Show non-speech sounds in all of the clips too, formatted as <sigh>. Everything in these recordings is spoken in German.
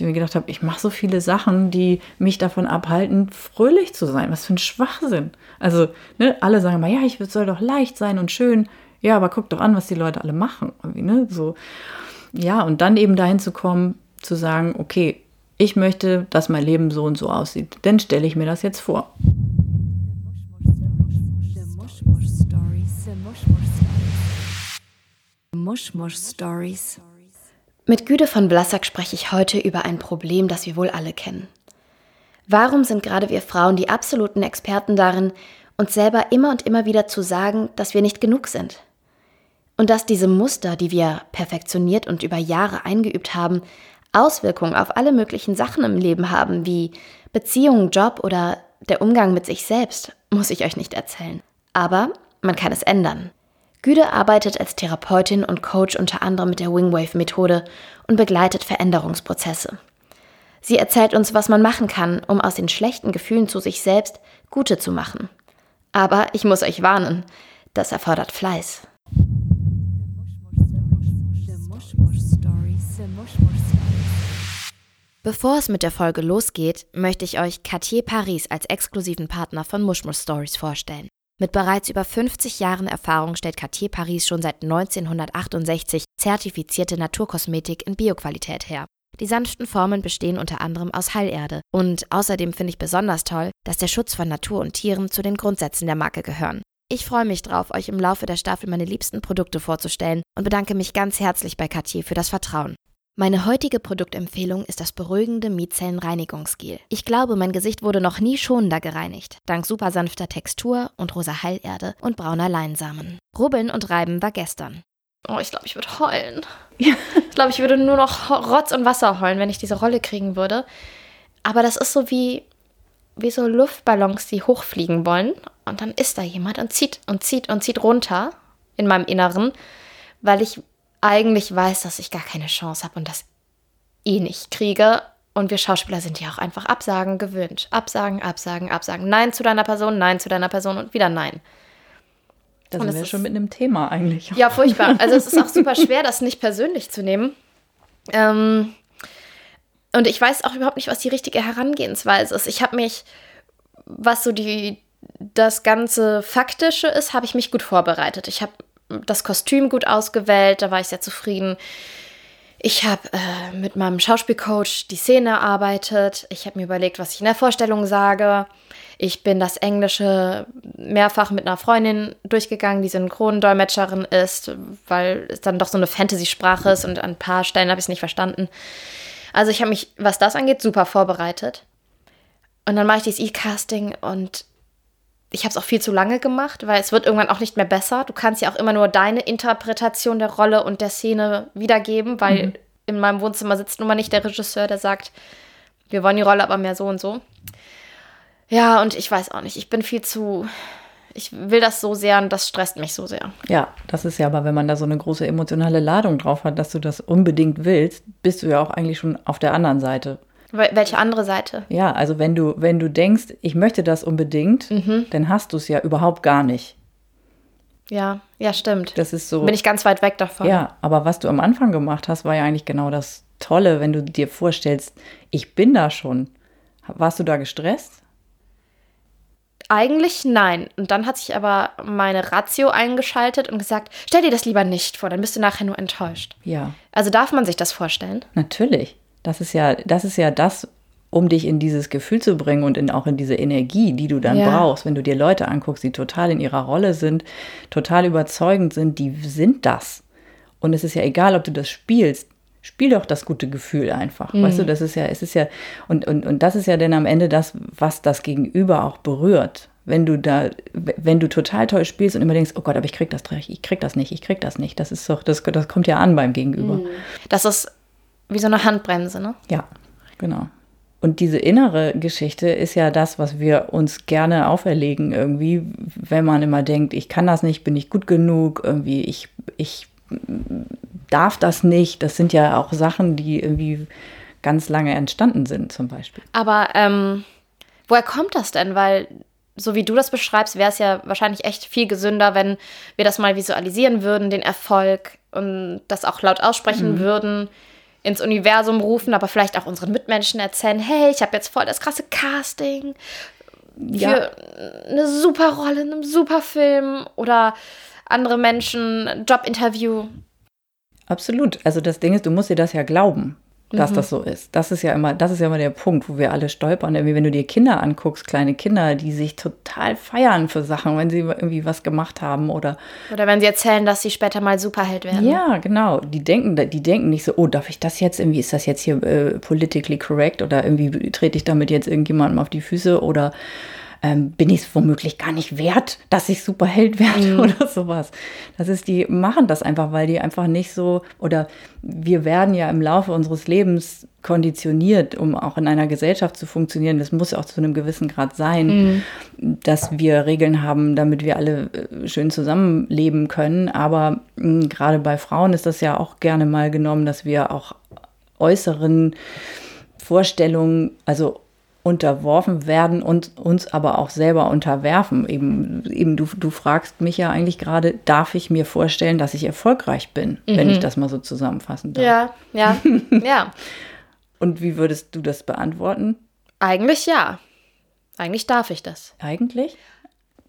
ich mir gedacht habe, ich mache so viele Sachen, die mich davon abhalten, fröhlich zu sein. Was für ein Schwachsinn. Also, ne, alle sagen immer, ja, ich soll doch leicht sein und schön. Ja, aber guck doch an, was die Leute alle machen. Ne? So. Ja, und dann eben dahin zu kommen, zu sagen, okay, ich möchte, dass mein Leben so und so aussieht. Dann stelle ich mir das jetzt vor. Mushmush Stories. Mit Güde von Blassack spreche ich heute über ein Problem, das wir wohl alle kennen. Warum sind gerade wir Frauen die absoluten Experten darin, uns selber immer und immer wieder zu sagen, dass wir nicht genug sind? Und dass diese Muster, die wir perfektioniert und über Jahre eingeübt haben, Auswirkungen auf alle möglichen Sachen im Leben haben, wie Beziehungen, Job oder der Umgang mit sich selbst, muss ich euch nicht erzählen. Aber man kann es ändern. Güde arbeitet als Therapeutin und Coach unter anderem mit der Wingwave-Methode und begleitet Veränderungsprozesse. Sie erzählt uns, was man machen kann, um aus den schlechten Gefühlen zu sich selbst gute zu machen. Aber ich muss euch warnen, das erfordert Fleiß. Bevor es mit der Folge losgeht, möchte ich euch Cartier Paris als exklusiven Partner von Mushmush Stories vorstellen. Mit bereits über 50 Jahren Erfahrung stellt Cartier Paris schon seit 1968 zertifizierte Naturkosmetik in Bioqualität her. Die sanften Formen bestehen unter anderem aus Heilerde. Und außerdem finde ich besonders toll, dass der Schutz von Natur und Tieren zu den Grundsätzen der Marke gehören. Ich freue mich drauf, euch im Laufe der Staffel meine liebsten Produkte vorzustellen und bedanke mich ganz herzlich bei Cartier für das Vertrauen. Meine heutige Produktempfehlung ist das beruhigende Mietzellenreinigungsgel. Ich glaube, mein Gesicht wurde noch nie schonender gereinigt, dank super sanfter Textur und rosa Heilerde und brauner Leinsamen. Rubbeln und Reiben war gestern. Oh, ich glaube, ich würde heulen. <laughs> Ich glaube, ich würde nur noch Rotz und Wasser heulen, wenn ich diese Rolle kriegen würde. Aber das ist so wie, wie so Luftballons, die hochfliegen wollen. Und dann ist da jemand und zieht und zieht und zieht runter in meinem Inneren, weil ich eigentlich weiß, dass ich gar keine Chance habe und das eh nicht kriege. Und wir Schauspieler sind ja auch einfach Absagen gewöhnt. Absagen, Absagen, Absagen. Nein zu deiner Person, nein zu deiner Person und wieder nein. Da sind wir schon mit einem Thema eigentlich. Ja, furchtbar. Also es ist auch super <laughs> schwer, das nicht persönlich zu nehmen. Ähm, und ich weiß auch überhaupt nicht, was die richtige Herangehensweise ist. Ich habe mich, was so die, das ganze Faktische ist, habe ich mich gut vorbereitet. Ich habe das Kostüm gut ausgewählt, da war ich sehr zufrieden. Ich habe äh, mit meinem Schauspielcoach die Szene erarbeitet. Ich habe mir überlegt, was ich in der Vorstellung sage. Ich bin das Englische mehrfach mit einer Freundin durchgegangen, die Synchronendolmetscherin ist, weil es dann doch so eine Fantasy-Sprache ist und an ein paar Stellen habe ich es nicht verstanden. Also ich habe mich, was das angeht, super vorbereitet. Und dann mache ich dieses E-Casting und ich habe es auch viel zu lange gemacht, weil es wird irgendwann auch nicht mehr besser. Du kannst ja auch immer nur deine Interpretation der Rolle und der Szene wiedergeben, weil mhm. in meinem Wohnzimmer sitzt nun mal nicht der Regisseur, der sagt, wir wollen die Rolle aber mehr so und so. Ja, und ich weiß auch nicht, ich bin viel zu, ich will das so sehr und das stresst mich so sehr. Ja, das ist ja aber, wenn man da so eine große emotionale Ladung drauf hat, dass du das unbedingt willst, bist du ja auch eigentlich schon auf der anderen Seite. Welche andere Seite? Ja, also wenn du, wenn du denkst, ich möchte das unbedingt, mhm. dann hast du es ja überhaupt gar nicht. Ja, ja, stimmt. Das ist so. Bin ich ganz weit weg davon. Ja, aber was du am Anfang gemacht hast, war ja eigentlich genau das Tolle, wenn du dir vorstellst, ich bin da schon. Warst du da gestresst? Eigentlich nein. Und dann hat sich aber meine Ratio eingeschaltet und gesagt, stell dir das lieber nicht vor, dann bist du nachher nur enttäuscht. Ja. Also darf man sich das vorstellen? Natürlich. Das ist ja, das ist ja das, um dich in dieses Gefühl zu bringen und in, auch in diese Energie, die du dann ja. brauchst, wenn du dir Leute anguckst, die total in ihrer Rolle sind, total überzeugend sind, die sind das. Und es ist ja egal, ob du das spielst, spiel doch das gute Gefühl einfach. Mhm. Weißt du, das ist ja, es ist ja, und, und, und das ist ja dann am Ende das, was das Gegenüber auch berührt. Wenn du da, wenn du total toll spielst und immer denkst, oh Gott, aber ich krieg das, ich krieg das nicht, ich krieg das nicht. Das ist doch, das, das kommt ja an beim Gegenüber. Mhm. Das ist wie so eine Handbremse, ne? Ja, genau. Und diese innere Geschichte ist ja das, was wir uns gerne auferlegen, irgendwie, wenn man immer denkt, ich kann das nicht, bin ich gut genug, irgendwie, ich, ich darf das nicht. Das sind ja auch Sachen, die irgendwie ganz lange entstanden sind, zum Beispiel. Aber ähm, woher kommt das denn? Weil, so wie du das beschreibst, wäre es ja wahrscheinlich echt viel gesünder, wenn wir das mal visualisieren würden, den Erfolg und das auch laut aussprechen mhm. würden ins Universum rufen, aber vielleicht auch unseren Mitmenschen erzählen, hey, ich habe jetzt voll das krasse Casting für ja. eine super Rolle in einem super Film oder andere Menschen, Jobinterview. Absolut. Also das Ding ist, du musst dir das ja glauben dass mhm. das so ist. Das ist ja immer, das ist ja immer der Punkt, wo wir alle stolpern. Irgendwie, wenn du dir Kinder anguckst, kleine Kinder, die sich total feiern für Sachen, wenn sie irgendwie was gemacht haben oder oder wenn sie erzählen, dass sie später mal Superheld werden. Ja, genau. Die denken, die denken nicht so, oh, darf ich das jetzt irgendwie? Ist das jetzt hier äh, politically correct oder irgendwie trete ich damit jetzt irgendjemandem auf die Füße oder ähm, bin ich es womöglich gar nicht wert, dass ich Superheld werde mhm. oder sowas. Das ist, die machen das einfach, weil die einfach nicht so, oder wir werden ja im Laufe unseres Lebens konditioniert, um auch in einer Gesellschaft zu funktionieren. Das muss auch zu einem gewissen Grad sein, mhm. dass wir Regeln haben, damit wir alle äh, schön zusammenleben können. Aber mh, gerade bei Frauen ist das ja auch gerne mal genommen, dass wir auch äußeren Vorstellungen, also unterworfen werden und uns aber auch selber unterwerfen. Eben, eben du, du fragst mich ja eigentlich gerade, darf ich mir vorstellen, dass ich erfolgreich bin, mhm. wenn ich das mal so zusammenfassen darf? Ja, ja, <laughs> ja. Und wie würdest du das beantworten? Eigentlich ja. Eigentlich darf ich das. Eigentlich?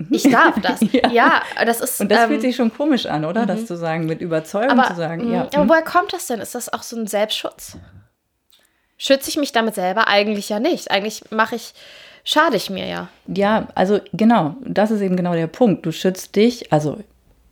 Ich darf das. <laughs> ja. ja. das ist. Und das ähm, fühlt sich schon komisch an, oder? Mhm. Das zu sagen, mit Überzeugung aber, zu sagen. Ja. Aber woher kommt das denn? Ist das auch so ein Selbstschutz? Schütze ich mich damit selber eigentlich ja nicht. Eigentlich mache ich, schade ich mir ja. Ja, also genau, das ist eben genau der Punkt. Du schützt dich, also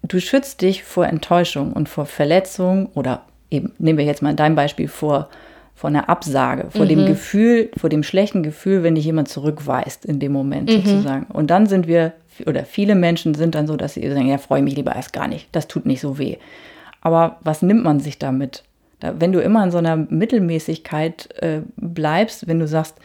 du schützt dich vor Enttäuschung und vor Verletzung oder eben, nehmen wir jetzt mal dein Beispiel vor, vor einer Absage, vor mhm. dem Gefühl, vor dem schlechten Gefühl, wenn dich jemand zurückweist in dem Moment mhm. sozusagen. Und dann sind wir, oder viele Menschen sind dann so, dass sie sagen, ja, freue mich lieber erst gar nicht, das tut nicht so weh. Aber was nimmt man sich damit? Da, wenn du immer in so einer Mittelmäßigkeit äh, bleibst, wenn du sagst,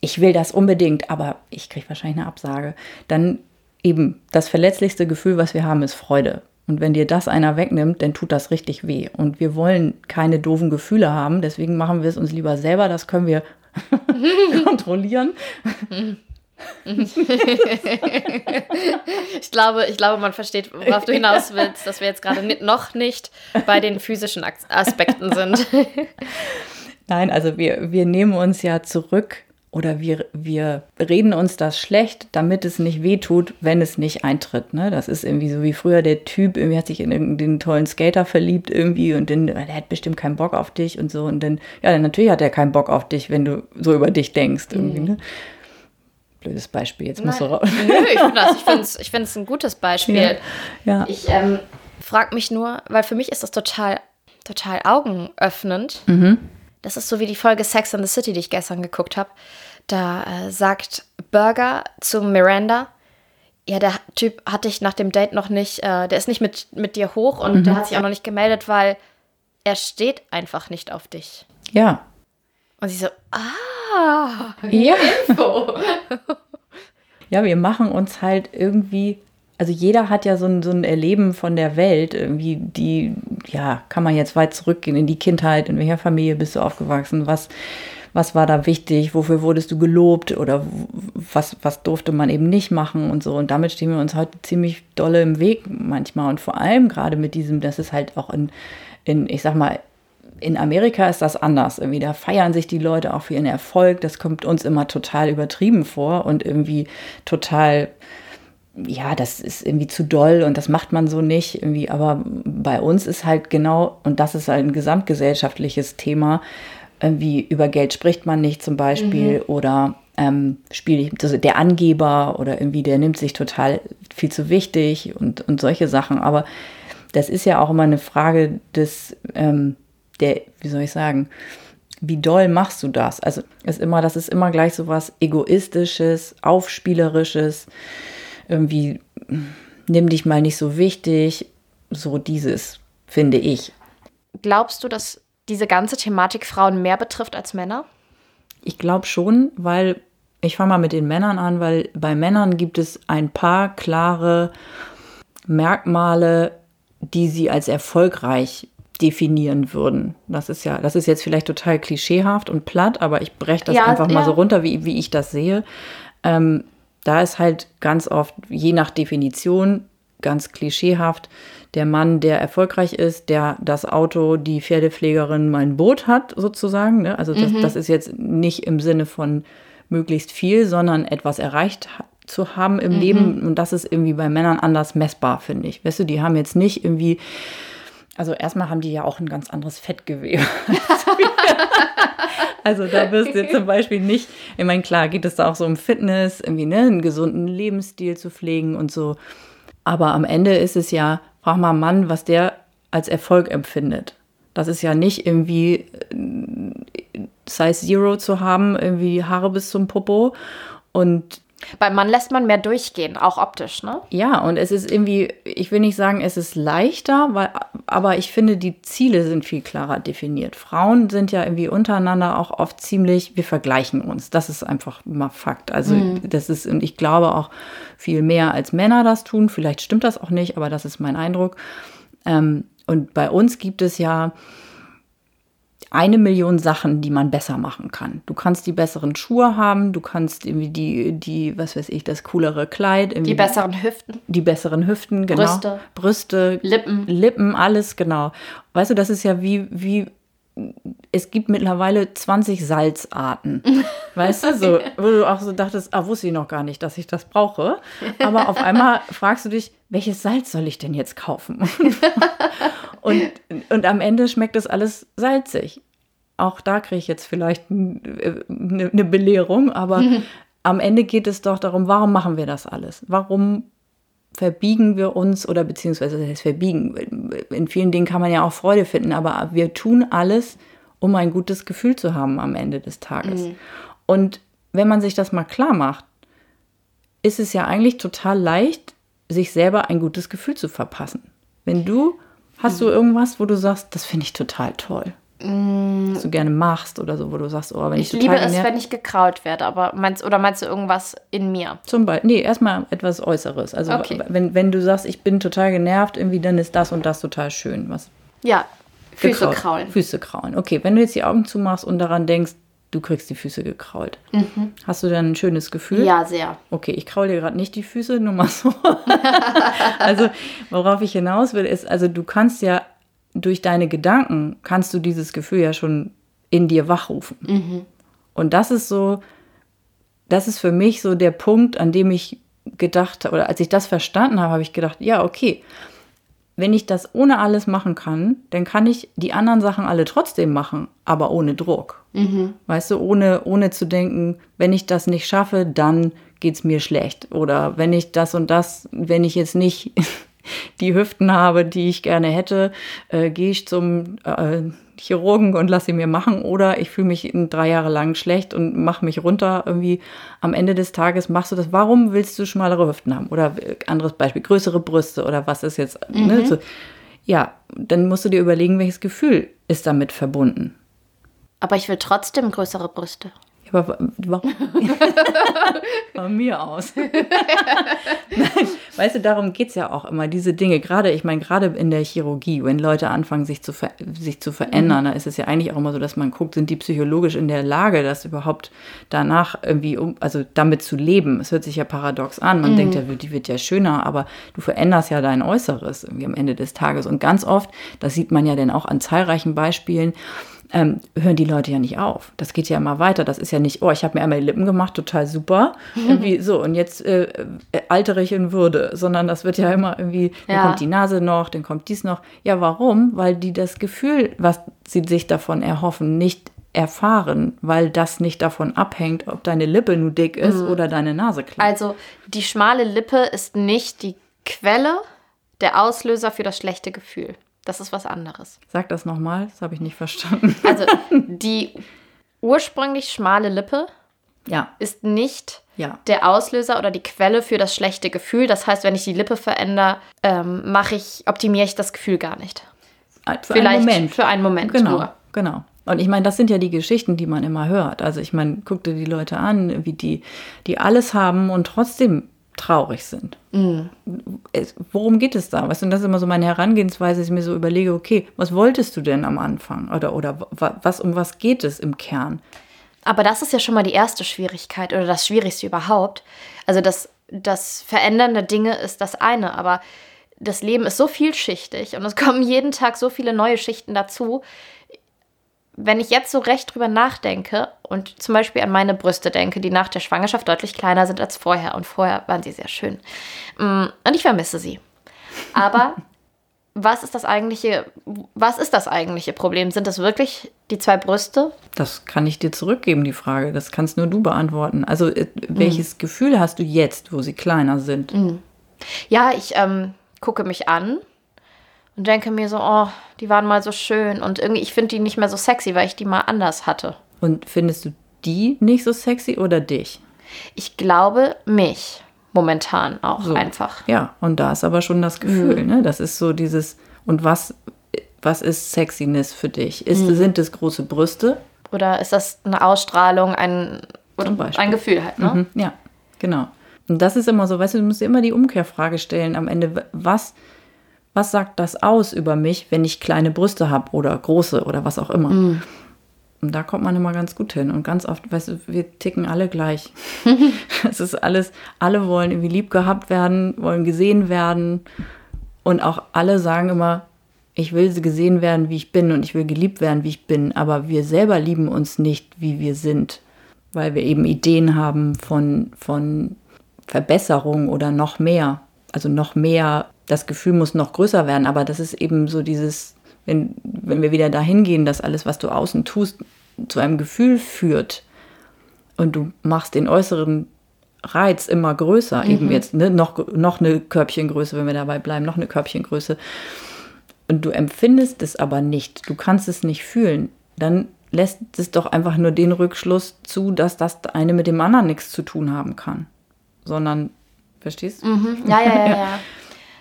ich will das unbedingt, aber ich kriege wahrscheinlich eine Absage, dann eben das verletzlichste Gefühl, was wir haben, ist Freude. Und wenn dir das einer wegnimmt, dann tut das richtig weh. Und wir wollen keine doofen Gefühle haben, deswegen machen wir es uns lieber selber, das können wir <laughs> kontrollieren. <laughs> ich, glaube, ich glaube, man versteht, worauf du <laughs> hinaus willst, dass wir jetzt gerade noch nicht bei den physischen Aspekten sind. <laughs> Nein, also wir, wir nehmen uns ja zurück oder wir, wir reden uns das schlecht, damit es nicht wehtut, wenn es nicht eintritt. Ne? Das ist irgendwie so wie früher der Typ, irgendwie hat sich in irgendeinen tollen Skater verliebt irgendwie und dann, der hat bestimmt keinen Bock auf dich und so. Und dann, ja, dann natürlich hat er keinen Bock auf dich, wenn du so über dich denkst irgendwie. Mhm. Ne? Blödes Beispiel. Jetzt du raus. Nö, ich finde es ich find ein gutes Beispiel. Ja. ja. Ich ähm, frage mich nur, weil für mich ist das total, total augenöffnend. Mhm. Das ist so wie die Folge Sex and the City, die ich gestern geguckt habe. Da äh, sagt Burger zu Miranda, ja, der Typ hatte ich nach dem Date noch nicht, äh, der ist nicht mit, mit dir hoch und mhm. der hat sich auch noch nicht gemeldet, weil er steht einfach nicht auf dich. Ja. Und sie so, ah, ja. <laughs> Info. <laughs> ja, wir machen uns halt irgendwie, also jeder hat ja so ein, so ein Erleben von der Welt, irgendwie, die, ja, kann man jetzt weit zurückgehen in die Kindheit, in welcher Familie bist du aufgewachsen, was, was war da wichtig, wofür wurdest du gelobt oder was, was durfte man eben nicht machen und so. Und damit stehen wir uns heute ziemlich dolle im Weg manchmal. Und vor allem gerade mit diesem, das ist halt auch in, in ich sag mal, in Amerika ist das anders. Irgendwie, da feiern sich die Leute auch für ihren Erfolg. Das kommt uns immer total übertrieben vor und irgendwie total, ja, das ist irgendwie zu doll und das macht man so nicht. Irgendwie, aber bei uns ist halt genau, und das ist halt ein gesamtgesellschaftliches Thema, irgendwie über Geld spricht man nicht zum Beispiel mhm. oder ähm, spiel, also der Angeber oder irgendwie der nimmt sich total viel zu wichtig und, und solche Sachen. Aber das ist ja auch immer eine Frage des, ähm, der, wie soll ich sagen, wie doll machst du das? Also ist immer, das ist immer gleich so was Egoistisches, Aufspielerisches, irgendwie nimm dich mal nicht so wichtig, so dieses, finde ich. Glaubst du, dass diese ganze Thematik Frauen mehr betrifft als Männer? Ich glaube schon, weil ich fange mal mit den Männern an, weil bei Männern gibt es ein paar klare Merkmale, die sie als erfolgreich definieren würden. Das ist ja, das ist jetzt vielleicht total klischeehaft und platt, aber ich breche das ja, einfach ja. mal so runter, wie, wie ich das sehe. Ähm, da ist halt ganz oft, je nach Definition, ganz klischeehaft der Mann, der erfolgreich ist, der das Auto, die Pferdepflegerin, mein Boot hat, sozusagen. Ne? Also das, mhm. das ist jetzt nicht im Sinne von möglichst viel, sondern etwas erreicht zu haben im mhm. Leben. Und das ist irgendwie bei Männern anders messbar, finde ich. Weißt du, die haben jetzt nicht irgendwie, also erstmal haben die ja auch ein ganz anderes Fettgewebe. <laughs> also da wirst du zum Beispiel nicht, ich meine, klar geht es da auch so um Fitness, irgendwie ne, einen gesunden Lebensstil zu pflegen und so. Aber am Ende ist es ja, frag mal einen Mann, was der als Erfolg empfindet. Das ist ja nicht irgendwie äh, Size Zero zu haben, irgendwie Haare bis zum Popo und beim Mann lässt man mehr durchgehen, auch optisch, ne? Ja, und es ist irgendwie, ich will nicht sagen, es ist leichter, weil, aber ich finde, die Ziele sind viel klarer definiert. Frauen sind ja irgendwie untereinander auch oft ziemlich, wir vergleichen uns. Das ist einfach mal Fakt. Also, mhm. das ist, und ich glaube auch viel mehr als Männer das tun. Vielleicht stimmt das auch nicht, aber das ist mein Eindruck. Ähm, und bei uns gibt es ja, eine Million Sachen, die man besser machen kann. Du kannst die besseren Schuhe haben, du kannst irgendwie die, die, was weiß ich, das coolere Kleid. Die besseren Hüften. Die besseren Hüften, genau. Brüste. Brüste. Lippen. Lippen, alles, genau. Weißt du, das ist ja wie, wie, es gibt mittlerweile 20 Salzarten. <laughs> Weißt du, so, wo du auch so dachtest, ah, wusste ich noch gar nicht, dass ich das brauche. Aber auf einmal fragst du dich, welches Salz soll ich denn jetzt kaufen? <laughs> und, und am Ende schmeckt das alles salzig auch da kriege ich jetzt vielleicht eine, eine Belehrung, aber mhm. am Ende geht es doch darum, warum machen wir das alles? Warum verbiegen wir uns oder beziehungsweise das heißt verbiegen? In vielen Dingen kann man ja auch Freude finden, aber wir tun alles, um ein gutes Gefühl zu haben am Ende des Tages. Mhm. Und wenn man sich das mal klar macht, ist es ja eigentlich total leicht, sich selber ein gutes Gefühl zu verpassen. Wenn du, hast mhm. du irgendwas, wo du sagst, das finde ich total toll? Was du gerne machst oder so, wo du sagst, oh, wenn ich, ich liebe es, wenn ich gekraut werde, aber meinst oder meinst du irgendwas in mir? Zum Beispiel, nee, erstmal etwas Äußeres. Also okay. wenn, wenn du sagst, ich bin total genervt, irgendwie, dann ist das und das total schön. Was? Ja, Füße gekraut. kraulen. Füße kraulen. Okay, wenn du jetzt die Augen zumachst und daran denkst, du kriegst die Füße gekrault. Mhm. Hast du dann ein schönes Gefühl? Ja, sehr. Okay, ich kraule dir gerade nicht die Füße, nur mal so. <laughs> also, worauf ich hinaus will, ist, also du kannst ja durch deine Gedanken kannst du dieses Gefühl ja schon in dir wachrufen. Mhm. Und das ist so, das ist für mich so der Punkt, an dem ich gedacht habe, oder als ich das verstanden habe, habe ich gedacht, ja, okay, wenn ich das ohne alles machen kann, dann kann ich die anderen Sachen alle trotzdem machen, aber ohne Druck. Mhm. Weißt du, ohne, ohne zu denken, wenn ich das nicht schaffe, dann geht es mir schlecht. Oder wenn ich das und das, wenn ich jetzt nicht die Hüften habe, die ich gerne hätte, äh, gehe ich zum äh, Chirurgen und lasse sie mir machen oder ich fühle mich drei Jahre lang schlecht und mache mich runter. Irgendwie am Ende des Tages machst du das. Warum willst du schmalere Hüften haben? Oder äh, anderes Beispiel, größere Brüste oder was ist jetzt? Ne, mhm. Ne, so. Ja, dann musst du dir überlegen, welches Gefühl ist damit verbunden. Aber ich will trotzdem größere Brüste. Warum? <laughs> Von mir aus. Weißt du, darum geht es ja auch immer, diese Dinge. Gerade, ich meine, gerade in der Chirurgie, wenn Leute anfangen, sich zu, sich zu verändern, mhm. da ist es ja eigentlich auch immer so, dass man guckt, sind die psychologisch in der Lage, das überhaupt danach irgendwie, um, also damit zu leben. Es hört sich ja paradox an. Man mhm. denkt ja, die wird ja schöner, aber du veränderst ja dein Äußeres irgendwie am Ende des Tages. Und ganz oft, das sieht man ja dann auch an zahlreichen Beispielen, ähm, hören die Leute ja nicht auf. Das geht ja immer weiter. Das ist ja nicht, oh, ich habe mir einmal die Lippen gemacht, total super. <laughs> Irgendwie so, und jetzt äh, altere ich in Würde, sondern das wird ja immer irgendwie, dann kommt die Nase noch, dann kommt dies noch. Ja, warum? Weil die das Gefühl, was sie sich davon erhoffen, nicht erfahren, weil das nicht davon abhängt, ob deine Lippe nur dick ist mhm. oder deine Nase klein. Also die schmale Lippe ist nicht die Quelle, der Auslöser für das schlechte Gefühl. Das ist was anderes. Sag das nochmal, das habe ich nicht verstanden. <laughs> Also die ursprünglich schmale Lippe ja. ist nicht ja. der Auslöser oder die Quelle für das schlechte Gefühl. Das heißt, wenn ich die Lippe verändere, ähm, mache ich, optimiere ich das Gefühl gar nicht. Für Vielleicht einen Moment. Für einen Moment genau, nur. Genau. Und ich meine, das sind ja die Geschichten, die man immer hört. Also ich meine, guck dir die Leute an, wie die, die alles haben und trotzdem traurig sind. Mhm. worum geht es da? Weißt du, das ist immer so meine Herangehensweise, dass ich mir so überlege, okay, was wolltest du denn am Anfang? Oder, oder was, um was geht es im Kern? Aber das ist ja schon mal die erste Schwierigkeit oder das Schwierigste überhaupt. Also das, das Verändern der Dinge ist das eine, aber das Leben ist so vielschichtig und es <laughs> kommen jeden Tag so viele neue Schichten dazu. Wenn ich jetzt so recht drüber nachdenke und zum Beispiel an meine Brüste denke, die nach der Schwangerschaft deutlich kleiner sind als vorher und vorher waren sie sehr schön. Mm, und ich vermisse sie. Aber <laughs> was ist das eigentliche, was ist das eigentliche Problem? Sind das wirklich die zwei Brüste? Das kann ich dir zurückgeben, die Frage. Das kannst nur du beantworten. Also, äh, welches mhm. Gefühl hast du jetzt, wo sie kleiner sind? Mhm. Ja, ich ähm, gucke mich an und denke mir so, oh, die waren mal so schön und irgendwie, ich finde die nicht mehr so sexy, weil ich die mal anders hatte. Und findest du die nicht so sexy oder dich? Ich glaube mich momentan auch so. einfach. Ja, und da ist aber schon das Gefühl, mhm. ne? Das ist so dieses, und was, was ist Sexiness für dich? Ist, mhm. Sind es große Brüste? Oder ist das eine Ausstrahlung, ein, ein Gefühl halt, ne? Mhm. Ja, genau. Und das ist immer so, weißt du, du musst dir immer die Umkehrfrage stellen am Ende, was, was sagt das aus über mich, wenn ich kleine Brüste habe oder große oder was auch immer. Mhm. Und da kommt man immer ganz gut hin. Und ganz oft, weißt du, wir ticken alle gleich. <laughs> Es ist alles, alle wollen irgendwie lieb gehabt werden, wollen gesehen werden. Und auch alle sagen immer, ich will gesehen werden, wie ich bin und ich will geliebt werden, wie ich bin. Aber wir selber lieben uns nicht, wie wir sind. Weil wir eben Ideen haben von, von Verbesserung oder noch mehr. Also noch mehr, das Gefühl muss noch größer werden, aber das ist eben so dieses, wenn, wenn wir wieder dahin gehen, dass alles, was du außen tust, zu einem Gefühl führt und du machst den äußeren Reiz immer größer, mhm. eben jetzt ne, noch, noch eine Körbchengröße, wenn wir dabei bleiben, noch eine Körbchengröße. Und du empfindest es aber nicht, du kannst es nicht fühlen, dann lässt es doch einfach nur den Rückschluss zu, dass das eine mit dem anderen nichts zu tun haben kann sondern, verstehst du? Mhm. Ja, ja, ja, <laughs> ja.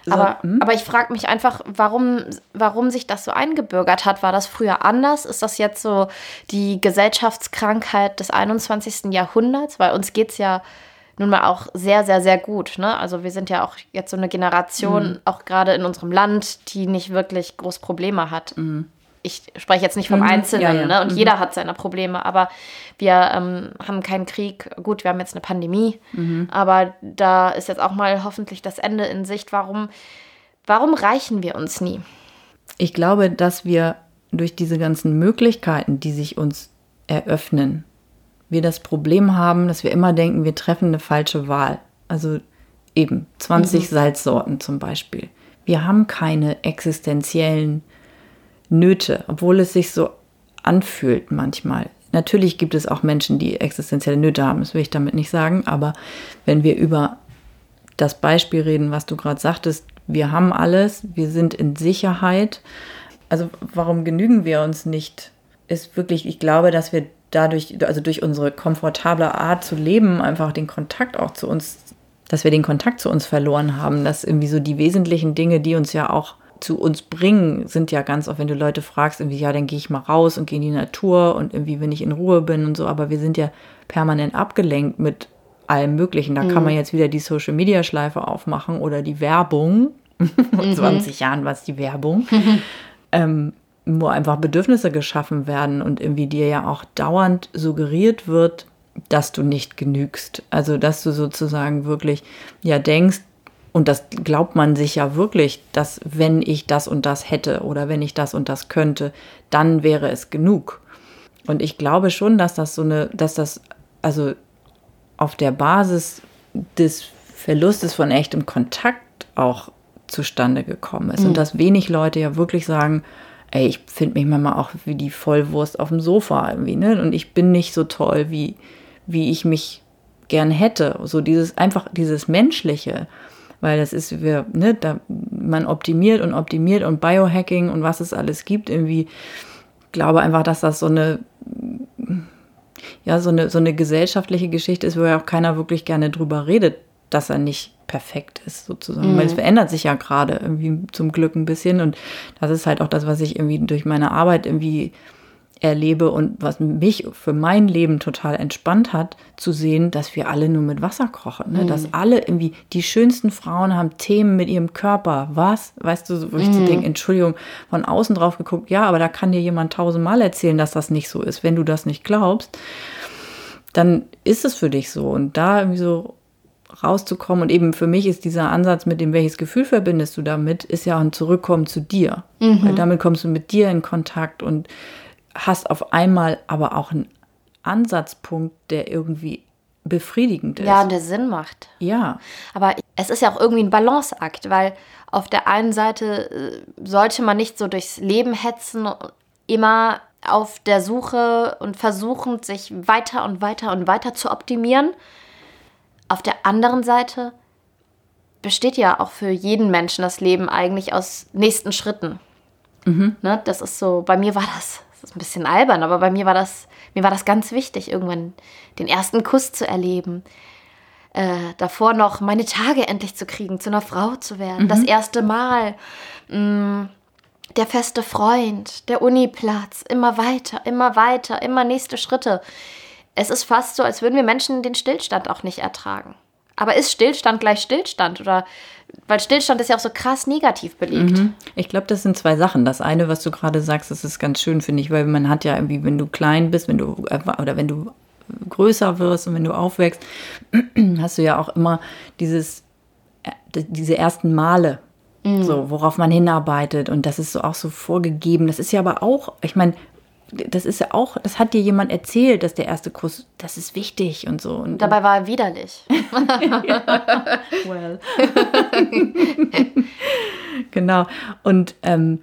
So, aber, hm? aber ich frage mich einfach, warum, warum sich das so eingebürgert hat. War das früher anders? Ist das jetzt so die Gesellschaftskrankheit des 21. Jahrhunderts? Weil uns geht es ja nun mal auch sehr, sehr, sehr gut. Ne? Also wir sind ja auch jetzt so eine Generation, mhm. auch gerade in unserem Land, die nicht wirklich groß Probleme hat. Mhm ich spreche jetzt nicht vom mhm. Einzelnen, ja, ja. Ne? und mhm. jeder hat seine Probleme, aber wir ähm, haben keinen Krieg. Gut, wir haben jetzt eine Pandemie, mhm. aber da ist jetzt auch mal hoffentlich das Ende in Sicht. Warum, warum reichen wir uns nie? Ich glaube, dass wir durch diese ganzen Möglichkeiten, die sich uns eröffnen, wir das Problem haben, dass wir immer denken, wir treffen eine falsche Wahl. Also eben 20 mhm. Salzsorten zum Beispiel. Wir haben keine existenziellen Nöte, obwohl es sich so anfühlt manchmal. Natürlich gibt es auch Menschen, die existenzielle Nöte haben, das will ich damit nicht sagen, aber wenn wir über das Beispiel reden, was du gerade sagtest, wir haben alles, wir sind in Sicherheit. Also warum genügen wir uns nicht? Ist wirklich, ich glaube, dass wir dadurch, also durch unsere komfortable Art zu leben, einfach den Kontakt auch zu uns, dass wir den Kontakt zu uns verloren haben, dass irgendwie so die wesentlichen Dinge, die uns ja auch zu uns bringen, sind ja ganz oft, wenn du Leute fragst, irgendwie, ja, dann gehe ich mal raus und gehe in die Natur und irgendwie, wenn ich in Ruhe bin und so, aber wir sind ja permanent abgelenkt mit allem Möglichen. Da mhm. kann man jetzt wieder die Social Media Schleife aufmachen oder die Werbung. <laughs> Vor mhm. 20 Jahren war es die Werbung. <laughs> ähm, wo einfach Bedürfnisse geschaffen werden und irgendwie dir ja auch dauernd suggeriert wird, dass du nicht genügst. Also, dass du sozusagen wirklich ja denkst, und das glaubt man sich ja wirklich, dass wenn ich das und das hätte oder wenn ich das und das könnte, dann wäre es genug. Und ich glaube schon, dass das so eine, dass das also auf der Basis des Verlustes von echtem Kontakt auch zustande gekommen ist. Mhm. Und dass wenig Leute ja wirklich sagen, ey, ich finde mich manchmal auch wie die Vollwurst auf dem Sofa irgendwie, ne? Und ich bin nicht so toll, wie, wie ich mich gern hätte. So dieses, einfach dieses Menschliche weil das ist, wir, ne, da, man optimiert und optimiert und Biohacking und was es alles gibt, irgendwie glaube einfach, dass das so eine, ja, so eine, so eine gesellschaftliche Geschichte ist, wo ja auch keiner wirklich gerne drüber redet, dass er nicht perfekt ist, sozusagen. Mhm. Weil es verändert sich ja gerade irgendwie zum Glück ein bisschen. Und das ist halt auch das, was ich irgendwie durch meine Arbeit irgendwie erlebe und was mich für mein Leben total entspannt hat, zu sehen, dass wir alle nur mit Wasser kochen. Ne? Mhm. Dass alle irgendwie, die schönsten Frauen haben Themen mit ihrem Körper. Was? Weißt du, wo ich mhm. denke, Entschuldigung, von außen drauf geguckt, ja, aber da kann dir jemand tausendmal erzählen, dass das nicht so ist. Wenn du das nicht glaubst, dann ist es für dich so. Und da irgendwie so rauszukommen. Und eben für mich ist dieser Ansatz, mit dem welches Gefühl verbindest du damit, ist ja ein Zurückkommen zu dir. Mhm. Weil damit kommst du mit dir in Kontakt und hast auf einmal aber auch einen Ansatzpunkt, der irgendwie befriedigend ist. Ja, und der Sinn macht. Ja. Aber es ist ja auch irgendwie ein Balanceakt, weil auf der einen Seite äh, sollte man nicht so durchs Leben hetzen, immer auf der Suche und versuchen, sich weiter und weiter und weiter zu optimieren. Auf der anderen Seite besteht ja auch für jeden Menschen das Leben eigentlich aus nächsten Schritten. Mhm. Ne, das ist so, bei mir war das, das ist ein bisschen albern, aber bei mir war das, mir war das ganz wichtig, irgendwann den ersten Kuss zu erleben. Äh, davor noch meine Tage endlich zu kriegen, zu einer Frau zu werden. Mhm. Das erste Mal. Mh, mm, der feste Freund, der Uniplatz, immer weiter, immer weiter, immer nächste Schritte. Es ist fast so, als würden wir Menschen den Stillstand auch nicht ertragen. Aber ist Stillstand gleich Stillstand? Oder weil Stillstand ist ja auch so krass negativ belegt. Mhm. Ich glaube, das sind zwei Sachen. Das eine, was du gerade sagst, das ist ganz schön, finde ich, weil man hat ja irgendwie, wenn du klein bist, wenn du oder wenn du größer wirst und wenn du aufwächst, <clears throat> hast du ja auch immer dieses, äh, diese ersten Male, Mhm. So, worauf man hinarbeitet. Und das ist so auch so vorgegeben. Das ist ja aber auch, ich meine, das ist ja auch, das hat dir jemand erzählt, dass der erste Kuss, das ist wichtig und so. Und, Dabei war er widerlich. <laughs> <laughs> well. <laughs> genau. Und ähm,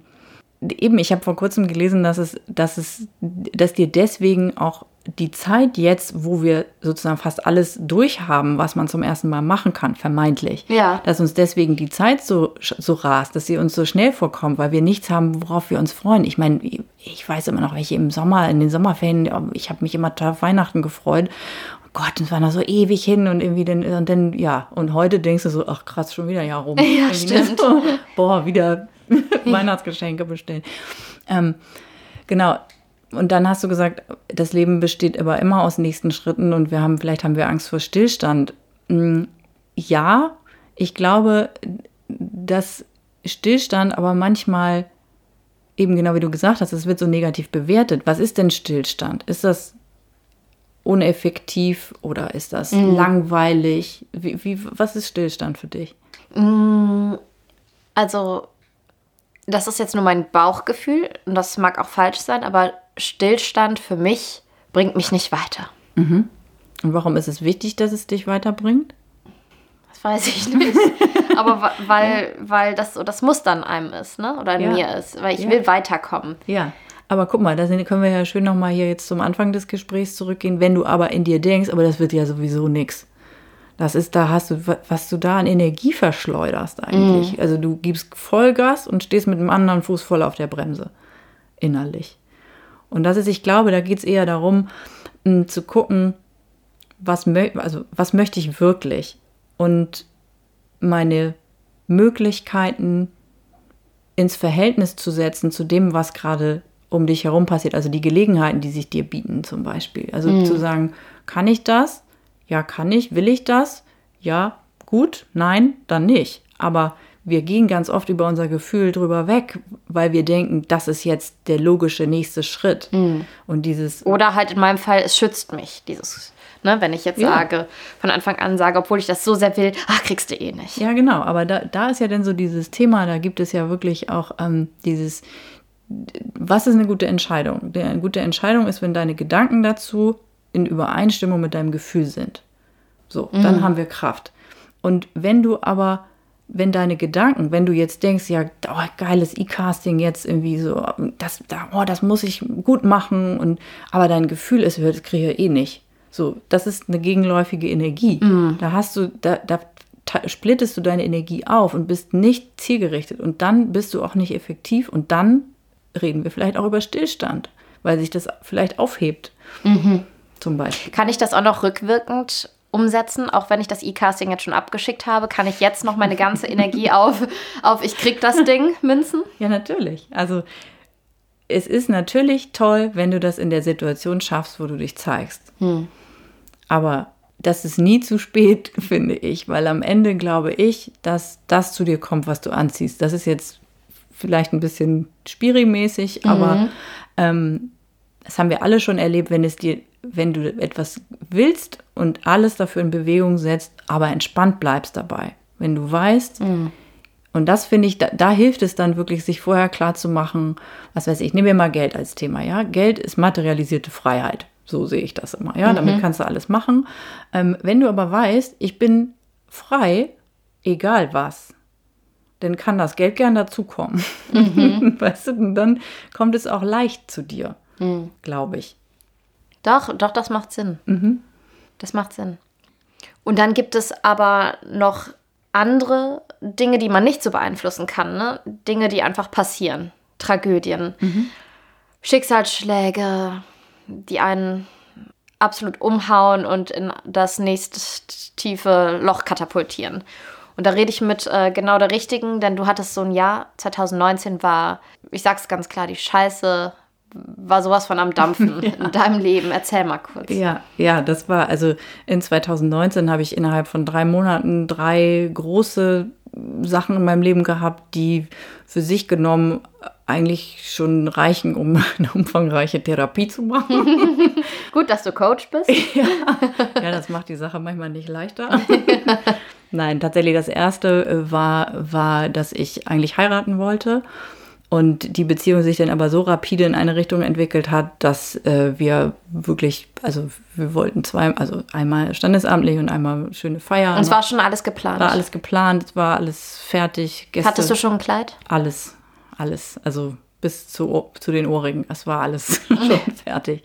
eben, ich habe vor kurzem gelesen, dass es, dass es, dass dir deswegen auch die Zeit jetzt, wo wir sozusagen fast alles durchhaben, was man zum ersten Mal machen kann, vermeintlich, ja. dass uns deswegen die Zeit so, so rast, dass sie uns so schnell vorkommt, weil wir nichts haben, worauf wir uns freuen. Ich meine, ich weiß immer noch, welche im Sommer, in den Sommerferien, ich habe mich immer auf Weihnachten gefreut. Oh Gott, es war noch so ewig hin und irgendwie dann, und dann, ja, und heute denkst du so, ach krass, schon wieder ein Jahr rum. <laughs> Ja, stimmt. So, <laughs> boah, wieder <laughs> Weihnachtsgeschenke bestellen. Ähm, genau, und dann hast du gesagt, das Leben besteht aber immer aus nächsten Schritten und wir haben, vielleicht haben wir Angst vor Stillstand. Mm, ja, ich glaube, dass Stillstand aber manchmal eben genau wie du gesagt hast, es wird so negativ bewertet. Was ist denn Stillstand? Ist das uneffektiv oder ist das mhm. langweilig? Wie, wie, was ist Stillstand für dich? Mm, also, das ist jetzt nur mein Bauchgefühl und das mag auch falsch sein, aber Stillstand für mich bringt mich nicht weiter. Mhm. Und warum ist es wichtig, dass es dich weiterbringt? Das weiß ich nicht. <laughs> Aber weil, weil das so das Muster in einem ist, ne? Oder in ja. mir ist. Weil ich ja. will weiterkommen. Ja. Aber guck mal, da können wir ja schön nochmal hier jetzt zum Anfang des Gesprächs zurückgehen. Wenn du aber in dir denkst, aber das wird ja sowieso nichts. Das ist, da hast du, was du da an Energie verschleuderst eigentlich. Mm. Also du gibst Vollgas und stehst mit dem anderen Fuß voll auf der Bremse. Innerlich. Und das ist, ich glaube, da geht es eher darum, m, zu gucken, was, also, was möchte ich wirklich und meine Möglichkeiten ins Verhältnis zu setzen zu dem, was gerade um dich herum passiert, also die Gelegenheiten, die sich dir bieten zum Beispiel. Also mhm. zu sagen, kann ich das? Ja, kann ich. Will ich das? Ja, gut. Nein, dann nicht. Aber wir gehen ganz oft über unser Gefühl drüber weg, weil wir denken, das ist jetzt der logische nächste Schritt. Mhm. Und dieses. Oder halt in meinem Fall, es schützt mich, dieses. Ne, wenn ich jetzt ja. sage, von Anfang an sage, obwohl ich das so sehr will, ach, kriegst du eh nicht. Ja, genau, aber da, da ist ja dann so dieses Thema, da gibt es ja wirklich auch ähm, dieses, was ist eine gute Entscheidung? Eine gute Entscheidung ist, wenn deine Gedanken dazu in Übereinstimmung mit deinem Gefühl sind. So, mhm. dann haben wir Kraft. Und wenn du aber wenn deine Gedanken, wenn du jetzt denkst, ja, oh, geiles E-Casting jetzt irgendwie so, das, oh, das muss ich gut machen, und aber dein Gefühl ist, das kriege ich eh nicht. So, das ist eine gegenläufige Energie. Mm. Da hast du, da, da splittest du deine Energie auf und bist nicht zielgerichtet und dann bist du auch nicht effektiv und dann reden wir vielleicht auch über Stillstand, weil sich das vielleicht aufhebt. Mhm. Zum Beispiel. Kann ich das auch noch rückwirkend umsetzen, auch wenn ich das E-Casting jetzt schon abgeschickt habe, kann ich jetzt noch meine ganze Energie <laughs> auf, auf ich krieg das Ding münzen? Ja, natürlich. Also es ist natürlich toll, wenn du das in der Situation schaffst, wo du dich zeigst. Hm. Aber das ist nie zu spät, <laughs> finde ich, weil am Ende glaube ich, dass das zu dir kommt, was du anziehst. Das ist jetzt vielleicht ein bisschen spirimäßig, mhm. aber ähm, das haben wir alle schon erlebt, wenn es dir wenn du etwas willst und alles dafür in Bewegung setzt, aber entspannt bleibst dabei. Wenn du weißt, mhm. und das finde ich, da, da, hilft es dann wirklich, sich vorher klar zu machen, was weiß ich, nehmen wir mal Geld als Thema, ja. Geld ist materialisierte Freiheit. So sehe ich das immer, ja. Mhm. Damit kannst du alles machen. Ähm, wenn du aber weißt, ich bin frei, egal was, dann kann das Geld gern dazukommen. Mhm. <laughs> weißt du, dann kommt es auch leicht zu dir, mhm. glaube ich. Doch, doch, das macht Sinn. Mhm. Das macht Sinn. Und dann gibt es aber noch andere Dinge, die man nicht so beeinflussen kann. Ne? Dinge, die einfach passieren. Tragödien. Mhm. Schicksalsschläge, die einen absolut umhauen und in das nächste tiefe Loch katapultieren. Und da rede ich mit äh, genau der richtigen, denn du hattest so ein Jahr, 2019 war, ich sag's ganz klar, die Scheiße war sowas von am Dampfen <laughs> ja. in deinem Leben. Erzähl mal kurz. Ja, ja, das war, also in 2019 habe ich innerhalb von drei Monaten drei große Sachen in meinem Leben gehabt, die für sich genommen eigentlich schon reichen, um <laughs> eine umfangreiche Therapie zu machen. <laughs> Gut, dass du Coach bist. ja. ja, das macht die Sache manchmal nicht leichter. Nein, tatsächlich das erste äh, war, war, dass ich eigentlich heiraten wollte und die Beziehung sich dann aber so rapide in eine Richtung entwickelt hat, dass äh, wir wirklich, also wir wollten zwei, also einmal standesamtlich und einmal schöne Feier. Und es war schon alles geplant. War alles geplant, es war alles fertig. Gäste, Hattest du schon ein Kleid? Alles, alles. Also bis zu, zu den Ohrringen. Es war alles <laughs> schon fertig.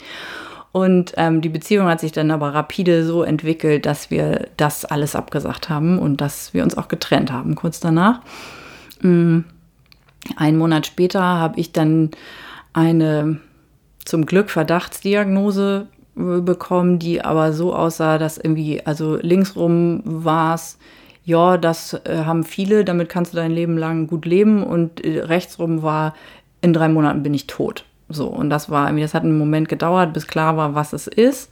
Und ähm, die Beziehung hat sich dann aber rapide so entwickelt, dass wir das alles abgesagt haben und dass wir uns auch getrennt haben kurz danach. Mhm einen Monat später habe ich dann eine zum Glück Verdachtsdiagnose äh, bekommen, die aber so aussah, dass irgendwie, also linksrum war es, ja, das äh, haben viele, damit kannst du dein Leben lang gut leben und äh, rechtsrum war, in drei Monaten bin ich tot. So, und das war irgendwie, das hat einen Moment gedauert, bis klar war, was es ist.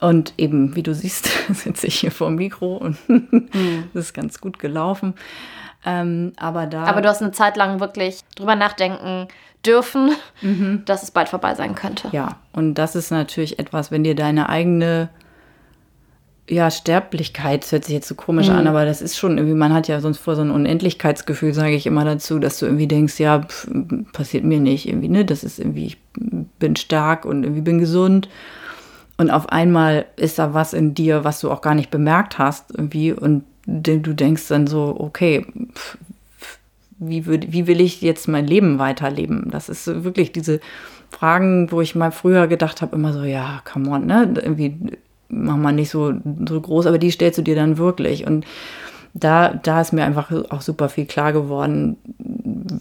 Und eben, wie du siehst, <laughs> sitze ich hier vor dem Mikro und <laughs> das ist ganz gut gelaufen. Ähm, aber da. Aber du hast eine Zeit lang wirklich drüber nachdenken dürfen, mhm. dass es bald vorbei sein könnte. Ja, und das ist natürlich etwas, wenn dir deine eigene ja, Sterblichkeit, das hört sich jetzt so komisch mhm. an, aber das ist schon irgendwie, man hat ja sonst vor so ein Unendlichkeitsgefühl, sage ich immer dazu, dass du irgendwie denkst, ja, pff, passiert mir nicht irgendwie, ne? Das ist irgendwie, ich bin stark und irgendwie bin gesund. Und auf einmal ist da was in dir, was du auch gar nicht bemerkt hast, irgendwie. Und du denkst dann so, okay, wie, würd, wie will ich jetzt mein Leben weiterleben? Das ist wirklich diese Fragen, wo ich mal früher gedacht habe, immer so, ja, come on, ne? Irgendwie mach mal nicht so, so groß, aber die stellst du dir dann wirklich. Und da, da ist mir einfach auch super viel klar geworden,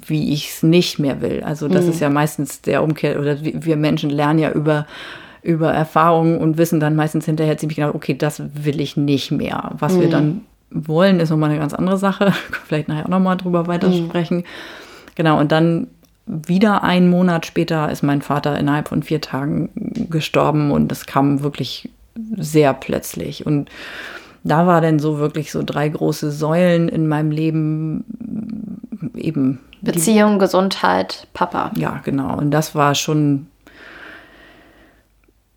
wie ich es nicht mehr will. Also das mhm. ist ja meistens der Umkehr, oder wir Menschen lernen ja über über Erfahrungen und wissen dann meistens hinterher ziemlich genau, okay, das will ich nicht mehr. Was mhm. wir dann wollen, ist nochmal eine ganz andere Sache. <laughs> Vielleicht nachher auch nochmal drüber weitersprechen. Mhm. Genau, und dann wieder einen Monat später ist mein Vater innerhalb von vier Tagen gestorben und das kam wirklich sehr plötzlich. Und da war dann so wirklich so drei große Säulen in meinem Leben eben. Beziehung, die, Gesundheit, Papa. Ja, genau. Und das war schon,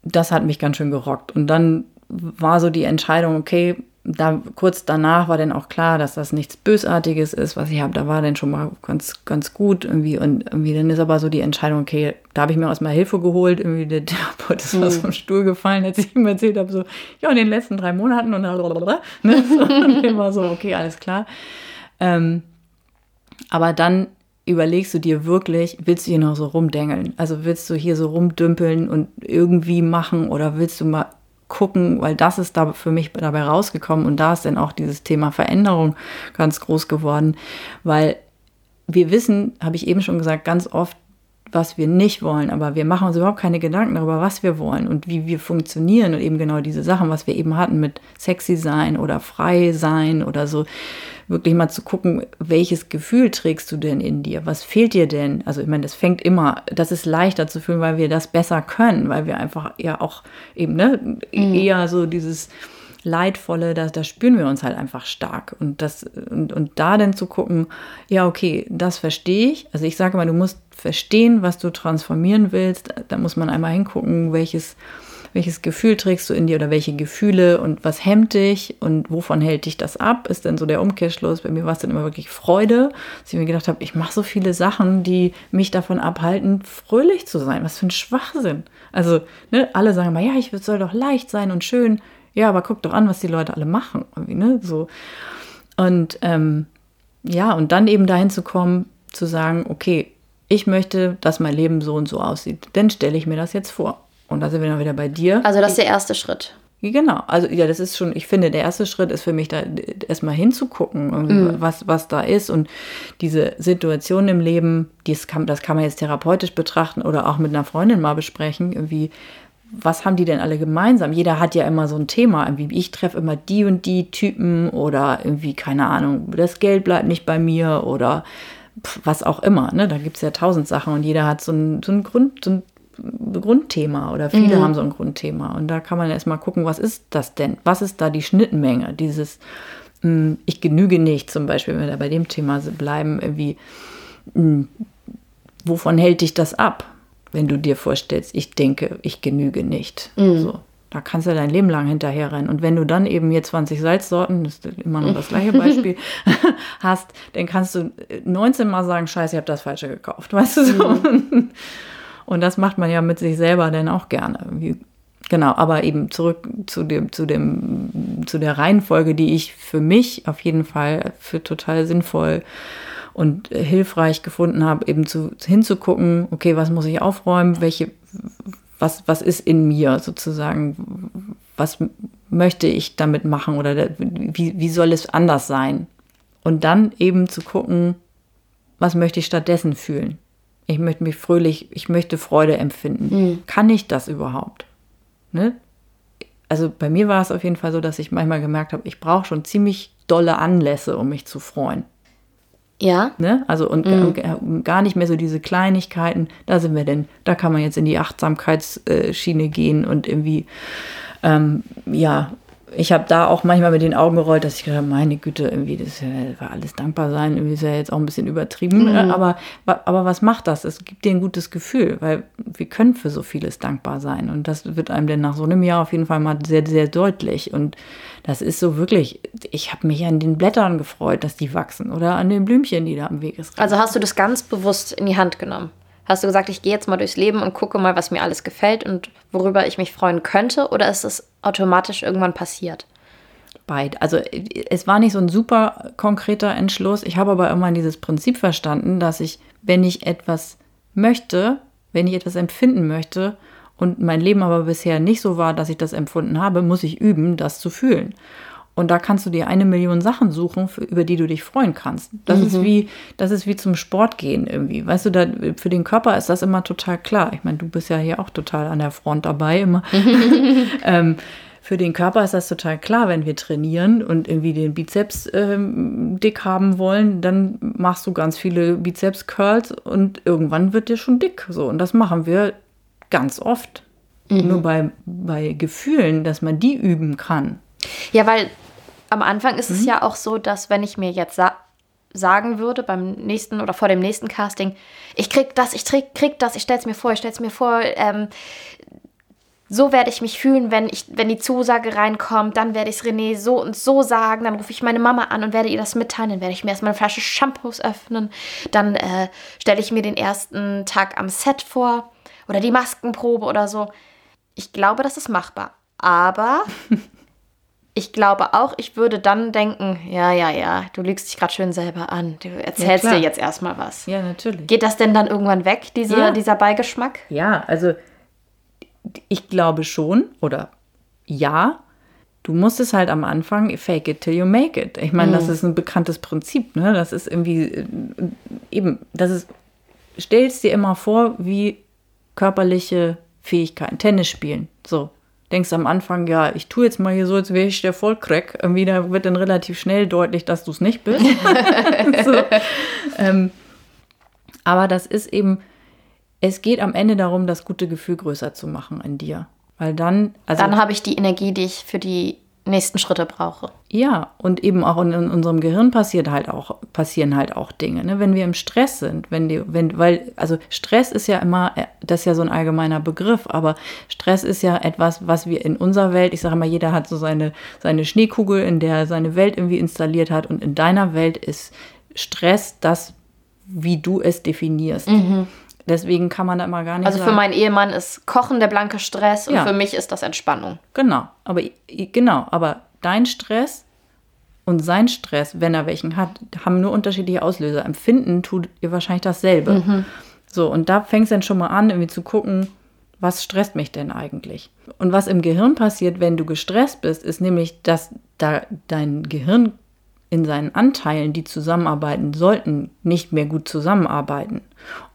das hat mich ganz schön gerockt. Und dann war so die Entscheidung, okay, da kurz danach war dann auch klar, dass das nichts Bösartiges ist, was ich habe. Da war dann schon mal ganz, ganz gut irgendwie. Und irgendwie dann ist aber so die Entscheidung, okay, da habe ich mir erstmal Hilfe geholt. Irgendwie der Therapeut <laughs> ist mhm. vom Stuhl gefallen, als ich ihm erzählt habe, so, ja, in den letzten drei Monaten und, ne? <laughs> so, und dann war so, okay, alles klar. Ähm, aber dann überlegst du dir wirklich, willst du hier noch so rumdengeln? Also willst du hier so rumdümpeln und irgendwie machen oder willst du mal gucken, weil das ist da für mich dabei rausgekommen und da ist dann auch dieses Thema Veränderung ganz groß geworden, weil wir wissen, habe ich eben schon gesagt, ganz oft, was wir nicht wollen, aber wir machen uns überhaupt keine Gedanken darüber, was wir wollen und wie wir funktionieren und eben genau diese Sachen, was wir eben hatten mit sexy sein oder frei sein oder so, wirklich mal zu gucken, welches Gefühl trägst du denn in dir? Was fehlt dir denn? Also ich meine, das fängt immer, das ist leichter zu fühlen, weil wir das besser können, weil wir einfach ja auch eben ne, mhm. eher so dieses Leidvolle, da, da spüren wir uns halt einfach stark. Und, das, und, und da dann zu gucken, ja, okay, das verstehe ich. Also ich sage mal, du musst verstehen, was du transformieren willst. Da muss man einmal hingucken, welches welches Gefühl trägst du in dir oder welche Gefühle und was hemmt dich und wovon hält dich das ab, ist dann so der Umkehrschluss. Bei mir war es dann immer wirklich Freude, dass ich mir gedacht habe, ich mache so viele Sachen, die mich davon abhalten, fröhlich zu sein. Was für ein Schwachsinn. Also, ne, alle sagen mal, ja, ich soll doch leicht sein und schön. Ja, aber guck doch an, was die Leute alle machen. Ne? So. Und ähm, ja, und dann eben dahin zu kommen, zu sagen, okay, ich möchte, dass mein Leben so und so aussieht. Dann stelle ich mir das jetzt vor. Und da sind wir dann wieder bei dir. Also das ist der erste Schritt. Genau, also ja, das ist schon, ich finde, der erste Schritt ist für mich da erstmal hinzugucken, mm. was, was da ist. Und diese Situation im Leben, das kann, das kann man jetzt therapeutisch betrachten oder auch mit einer Freundin mal besprechen, irgendwie, was haben die denn alle gemeinsam? Jeder hat ja immer so ein Thema. Irgendwie, ich treffe immer die und die Typen oder irgendwie, keine Ahnung, das Geld bleibt nicht bei mir oder was auch immer. Ne? Da gibt es ja tausend Sachen und jeder hat so ein, so ein Grund, so ein Grundthema oder viele mhm. haben so ein Grundthema. Und da kann man erstmal gucken, was ist das denn? Was ist da die Schnittmenge? Dieses mh, hm, Ich genüge nicht, zum Beispiel, wenn wir da bei dem Thema bleiben, irgendwie, mh, hm, wovon hält dich das ab, wenn du dir vorstellst, ich denke, ich genüge nicht? Mhm. So. Da kannst du dein Leben lang hinterher rennen. Und wenn du dann eben hier 20 Salzsorten, das ist immer noch das gleiche Beispiel, <laughs> hast, dann kannst du 19 Mal sagen, scheiße, ich habe das Falsche gekauft. Weißt du so? Mhm. <laughs> Und das macht man ja mit sich selber dann auch gerne. Genau, aber eben zurück zu dem, zu dem, zu der Reihenfolge, die ich für mich auf jeden Fall für total sinnvoll und hilfreich gefunden habe, eben zu, hinzugucken, okay, was muss ich aufräumen, welche, was, was ist in mir sozusagen, was möchte ich damit machen oder wie, wie soll es anders sein? Und dann eben zu gucken, was möchte ich stattdessen fühlen? Ich möchte mich fröhlich, ich möchte Freude empfinden. Mhm. Kann ich das überhaupt? Ne? Also bei mir war es auf jeden Fall so, dass ich manchmal gemerkt habe, ich brauche schon ziemlich dolle Anlässe, um mich zu freuen. Ja. Ne? Also und, und, gar nicht mehr so diese Kleinigkeiten, da sind wir denn, da kann man jetzt in die Achtsamkeitsschiene gehen und irgendwie ähm, ja ich habe da auch manchmal mit den Augen gerollt, dass ich gedacht habe, meine Güte, irgendwie, das war alles dankbar sein, irgendwie ist ja jetzt auch ein bisschen übertrieben. Mhm. Aber, aber was macht das? Es gibt dir ein gutes Gefühl, weil wir können für so vieles dankbar sein. Und das wird einem dann nach so einem Jahr auf jeden Fall mal sehr, sehr deutlich. Und das ist so wirklich, ich habe mich an den Blättern gefreut, dass die wachsen oder an den Blümchen, die da am Weg ist. Also hast du das ganz bewusst in die Hand genommen? Hast du gesagt, ich gehe jetzt mal durchs Leben und gucke mal, was mir alles gefällt und worüber ich mich freuen könnte? Oder ist es automatisch irgendwann passiert? Beid. Also es war nicht so ein super konkreter Entschluss. Ich habe aber immer dieses Prinzip verstanden, dass ich, wenn ich etwas möchte, wenn ich etwas empfinden möchte und mein Leben aber bisher nicht so war, dass ich das empfunden habe, muss ich üben, das zu fühlen. Und da kannst du dir eine Million Sachen suchen, für, über die du dich freuen kannst. Das mhm. ist wie, das ist wie zum Sport gehen irgendwie. Weißt du, da, für den Körper ist das immer total klar. Ich meine, du bist ja hier auch total an der Front dabei immer. <laughs> <laughs> ähm, für den Körper ist das total klar, wenn wir trainieren und irgendwie den Bizeps ähm, dick haben wollen, dann machst du ganz viele Bizeps-Curls und irgendwann wird dir schon dick. So, und das machen wir ganz oft. Mhm. Nur bei, bei Gefühlen, dass man die üben kann. Ja, weil am Anfang ist mhm. es ja auch so, dass wenn ich mir jetzt sa sagen würde beim nächsten oder vor dem nächsten Casting, ich krieg das, ich krieg, krieg das, ich stell's mir vor, ich stell's mir vor, ähm, so werde ich mich fühlen, wenn, ich, wenn die Zusage reinkommt, dann werde ich es René so und so sagen, dann rufe ich meine Mama an und werde ihr das mitteilen, dann werde ich mir erstmal eine Flasche Shampoos öffnen, dann äh, stelle ich mir den ersten Tag am Set vor oder die Maskenprobe oder so. Ich glaube, das ist machbar. Aber <laughs> ich glaube auch, ich würde dann denken, ja, ja, ja, du lügst dich gerade schön selber an. Du erzählst ja, dir jetzt erstmal was. Ja, natürlich. Geht das denn dann irgendwann weg, diese, ja. dieser Beigeschmack? Ja, also ich glaube schon, oder ja, du musst es halt am Anfang fake it till you make it. Ich meine, mhm. das ist ein bekanntes Prinzip, ne? Das ist irgendwie äh, eben, das ist, stellst dir immer vor, wie körperliche Fähigkeiten, Tennis spielen, so denkst am Anfang, ja, ich tue jetzt mal hier so, als wäre ich der Vollcrack. Irgendwie da wird dann relativ schnell deutlich, dass du es nicht bist. <laughs> so. ähm, aber das ist eben, es geht am Ende darum, das gute Gefühl größer zu machen in dir. Weil dann, also. Dann habe ich die Energie, die ich für die nächsten Schritte brauche. Ja, und eben auch in, in, unserem Gehirn passiert halt auch, passieren halt auch Dinge. Ne? Wenn wir im Stress sind, wenn die, wenn, weil, also Stress ist ja immer, das ist ja so ein allgemeiner Begriff, aber Stress ist ja etwas, was wir in unserer Welt, ich sage mal, jeder hat so seine, seine Schneekugel, in der er seine Welt irgendwie installiert hat und in deiner Welt ist Stress das, wie du es definierst. Mhm. Deswegen kann man da immer gar nicht. Also für meinen Ehemann ist Kochen der blanke Stress und ja. für mich ist das Entspannung. Genau, aber genau, aber dein Stress und sein Stress, wenn er welchen hat, haben nur unterschiedliche Auslöser. Empfinden tut ihr wahrscheinlich dasselbe. Mhm. So, und da fängst du dann schon mal an, irgendwie zu gucken, was stresst mich denn eigentlich? Und was im Gehirn passiert, wenn du gestresst bist, ist nämlich, dass da dein Gehirn in seinen Anteilen, die zusammenarbeiten sollten, nicht mehr gut zusammenarbeiten.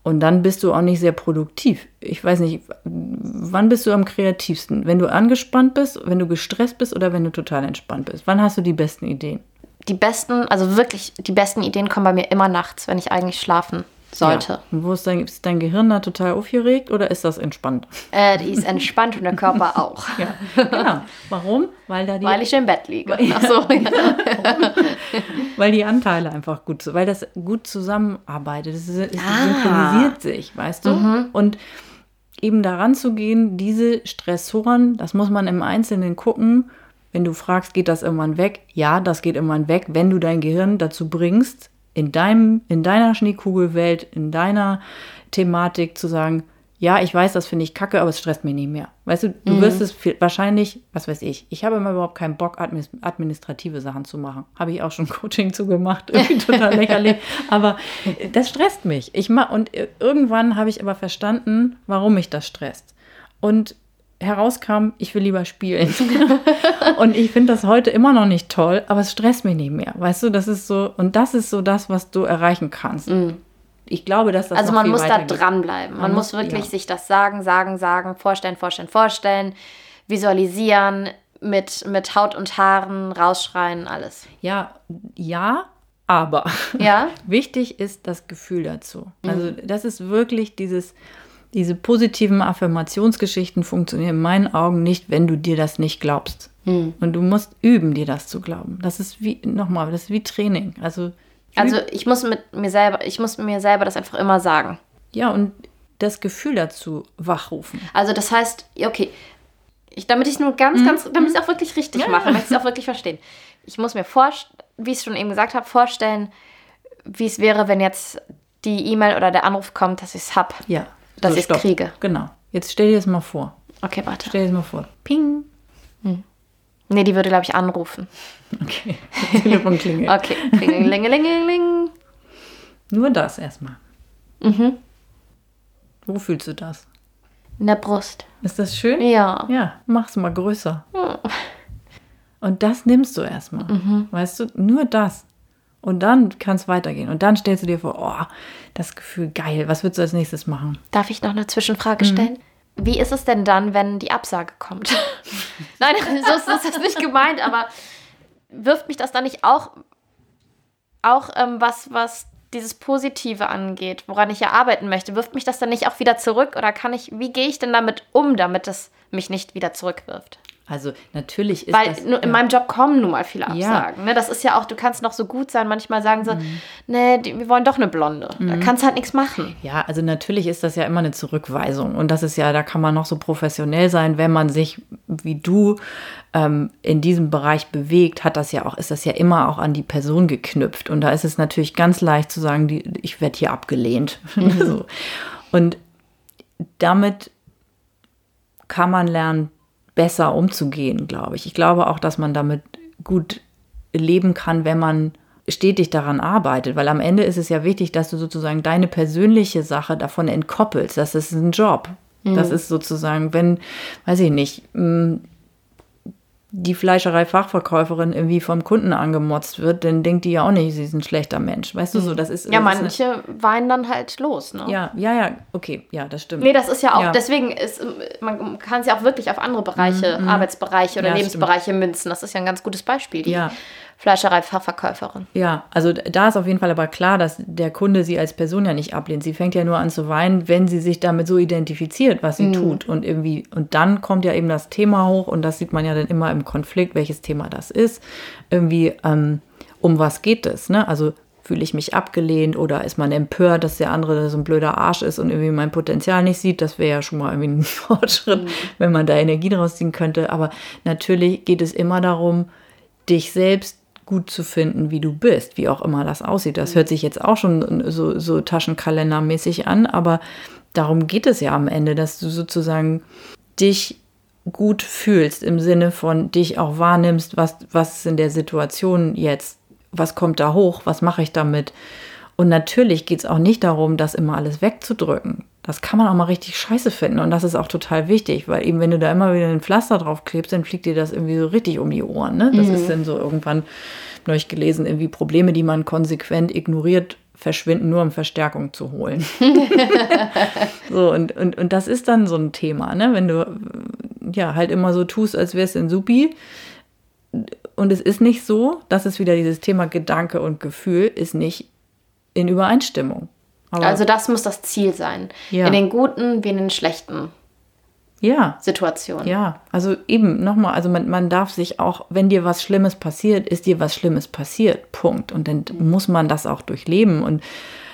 Und dann bist du auch nicht sehr produktiv. Ich weiß nicht, wann bist du am kreativsten? Wenn du angespannt bist, wenn du gestresst bist oder wenn du total entspannt bist? Wann hast du die besten Ideen? Die besten, also wirklich die besten Ideen kommen bei mir immer nachts, wenn ich eigentlich schlafen sollte. Ja. Und wo ist dein, ist dein Gehirn da total aufgeregt oder ist das entspannt? Äh, die ist entspannt und der Körper <laughs> auch. ja, genau. Warum? Weil, da die, weil ich im Bett liege. Ach so, ja. <laughs> weil die Anteile einfach gut, weil das gut zusammenarbeitet. Es, es ah. synchronisiert sich, weißt du? Mhm. Und eben daran zu gehen, diese Stressoren, das muss man im Einzelnen gucken. Wenn du fragst, geht das irgendwann weg? Ja, das geht irgendwann weg, wenn du dein Gehirn dazu bringst, in, deinem, in deiner Schneekugelwelt, in deiner Thematik zu sagen, ja, ich weiß, das finde ich kacke, aber es stresst mich nicht mehr. Weißt du, du mhm. wirst es wahrscheinlich, was weiß ich, ich habe immer überhaupt keinen Bock, administrative Sachen zu machen. Habe ich auch schon <laughs> Coaching zugemacht, irgendwie total lächerlich. <laughs> Aber das stresst mich. Ich mach, und irgendwann habe ich aber verstanden, warum mich das stresst. Und herauskam, ich will lieber spielen. <laughs> und ich finde das heute immer noch nicht toll, aber es stresst mich nicht mehr. Weißt du, das ist so, und das ist so das, was du erreichen kannst. Mm. Ich glaube, dass das Also man muss da dranbleiben. Man, man muss wirklich ja. sich das sagen, sagen, sagen, vorstellen, vorstellen, vorstellen, visualisieren, mit, mit Haut und Haaren rausschreien, alles. Ja, ja, aber ja? <laughs> wichtig ist das Gefühl dazu. Also mhm. das ist wirklich dieses diese positiven Affirmationsgeschichten funktionieren in meinen Augen nicht, wenn du dir das nicht glaubst. Hm. Und du musst üben, dir das zu glauben. Das ist wie, nochmal, das ist wie Training. Also, also ich muss mit mir selber, ich muss mir selber das einfach immer sagen. Ja, und das Gefühl dazu wachrufen. Also das heißt, okay, ich, damit ich es nur ganz, mhm. ganz, damit ich es auch wirklich richtig ja. mache, damit ich es auch wirklich verstehen. Ich muss mir vorstellen, wie ich es schon eben gesagt habe, vorstellen, wie es wäre, wenn jetzt die E-Mail oder der Anruf kommt, dass ich es habe. Ja dass so, ich es kriege. Genau. Jetzt stell dir das mal vor. Okay, warte. Stell dir das mal vor. Ping. Hm. Nee, die würde, glaube ich, anrufen. Okay. <laughs> Telefon klingelt. <laughs> okay. Klingelingelingeling. Nur das erstmal. Mhm. Wo fühlst du das? In der Brust. Ist das schön? Ja. Ja, mach's mal größer. Mhm. Und das nimmst du erstmal. Mhm. Weißt du, nur das. Und dann kann es weitergehen. Und dann stellst du dir vor, oh, das Gefühl geil. Was würdest du als nächstes machen? Darf ich noch eine Zwischenfrage mhm. stellen? Wie ist es denn dann, wenn die Absage kommt? <laughs> Nein, <laughs> so ist das nicht gemeint, aber wirft mich das dann nicht auch, auch ähm, was, was dieses Positive angeht, woran ich ja arbeiten möchte, wirft mich das dann nicht auch wieder zurück oder kann ich, wie gehe ich denn damit um, damit es mich nicht wieder zurückwirft? Also natürlich ist Weil das, in ja. meinem Job kommen nun mal viele Absagen. Ja. Ne? Das ist ja auch, du kannst noch so gut sein, manchmal sagen sie, mhm. nee, wir wollen doch eine Blonde. Mhm. Da kannst du halt nichts machen. Ja, also natürlich ist das ja immer eine Zurückweisung. Und das ist ja, da kann man noch so professionell sein, wenn man sich wie du ähm, in diesem Bereich bewegt, hat das ja auch, ist das ja immer auch an die Person geknüpft. Und da ist es natürlich ganz leicht zu sagen, die, ich werde hier abgelehnt. <laughs> Mhm. so. Und damit kann man lernen, besser umzugehen, glaube ich. Ich glaube auch, dass man damit gut leben kann, wenn man stetig daran arbeitet, weil am Ende ist es ja wichtig, dass du sozusagen deine persönliche Sache davon entkoppelst. Das ist ein Job. Mhm. Das ist sozusagen, wenn, weiß ich nicht, die Fleischerei-Fachverkäuferin irgendwie vom Kunden angemotzt wird, dann denkt die ja auch nicht, sie ist ein schlechter Mensch. Weißt du so, das ist. Ja, das manche ist weinen dann halt los, ne? Ja, ja, ja, okay, ja, das stimmt. Nee, das ist ja auch, ja. deswegen ist, man kann es ja auch wirklich auf andere Bereiche, mhm. mhm. Arbeitsbereiche oder ja, Lebensbereiche stimmt. münzen. Das ist ja ein ganz gutes Beispiel. Die ja. Fleischereifachverkäuferin. Ja, also da ist auf jeden Fall aber klar, dass der Kunde sie als Person ja nicht ablehnt. Sie fängt ja nur an zu weinen, wenn sie sich damit so identifiziert, was sie mhm. tut. Und irgendwie, und dann kommt ja eben das Thema hoch und das sieht man ja dann immer im Konflikt, welches Thema das ist. Irgendwie, ähm, um was geht es? Ne? Also fühle ich mich abgelehnt oder ist man empört, dass der andere so ein blöder Arsch ist und irgendwie mein Potenzial nicht sieht. Das wäre ja schon mal irgendwie ein <laughs> Fortschritt, mhm. wenn man da Energie draus ziehen könnte. Aber natürlich geht es immer darum, dich selbst gut zu finden, wie du bist, wie auch immer das aussieht. Das hört sich jetzt auch schon so, so taschenkalendermäßig an, aber darum geht es ja am Ende, dass du sozusagen dich gut fühlst im Sinne von dich auch wahrnimmst, was, was ist in der Situation jetzt, was kommt da hoch, was mache ich damit. Und natürlich geht es auch nicht darum, das immer alles wegzudrücken. Das kann man auch mal richtig scheiße finden und das ist auch total wichtig, weil eben wenn du da immer wieder ein Pflaster drauf klebst, dann fliegt dir das irgendwie so richtig um die Ohren. Ne? Das mhm. ist dann so irgendwann, neulich gelesen, irgendwie Probleme, die man konsequent ignoriert, verschwinden, nur um Verstärkung zu holen. <laughs> so, und, und, und das ist dann so ein Thema, ne? wenn du ja halt immer so tust, als wärst du ein Supi. Und es ist nicht so, das ist wieder dieses Thema Gedanke und Gefühl, ist nicht in Übereinstimmung. Aber also das muss das Ziel sein. Ja. In den guten wie in den schlechten ja. Situationen. Ja, also eben nochmal, also man, man darf sich auch, wenn dir was Schlimmes passiert, ist dir was Schlimmes passiert. Punkt. Und dann muss man das auch durchleben. Und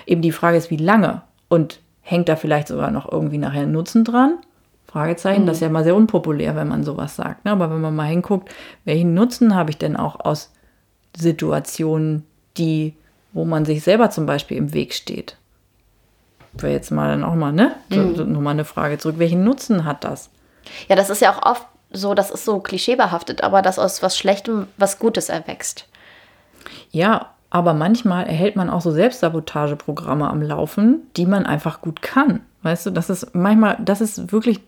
eben die Frage ist, wie lange? Und hängt da vielleicht sogar noch irgendwie nachher Nutzen dran? Fragezeichen, mhm. das ist ja mal sehr unpopulär, wenn man sowas sagt. Ne? Aber wenn man mal hinguckt, welchen Nutzen habe ich denn auch aus Situationen, die, wo man sich selber zum Beispiel im Weg steht? Wäre jetzt mal dann auch mal, ne? Mhm. so, nochmal eine Frage zurück. Welchen Nutzen hat das? Ja, das ist ja auch oft so, das ist so klischeebehaftet, aber dass aus was Schlechtem was Gutes erwächst. Ja, aber manchmal erhält man auch so Selbstsabotageprogramme am Laufen, die man einfach gut kann. Weißt du, das ist manchmal, das ist wirklich,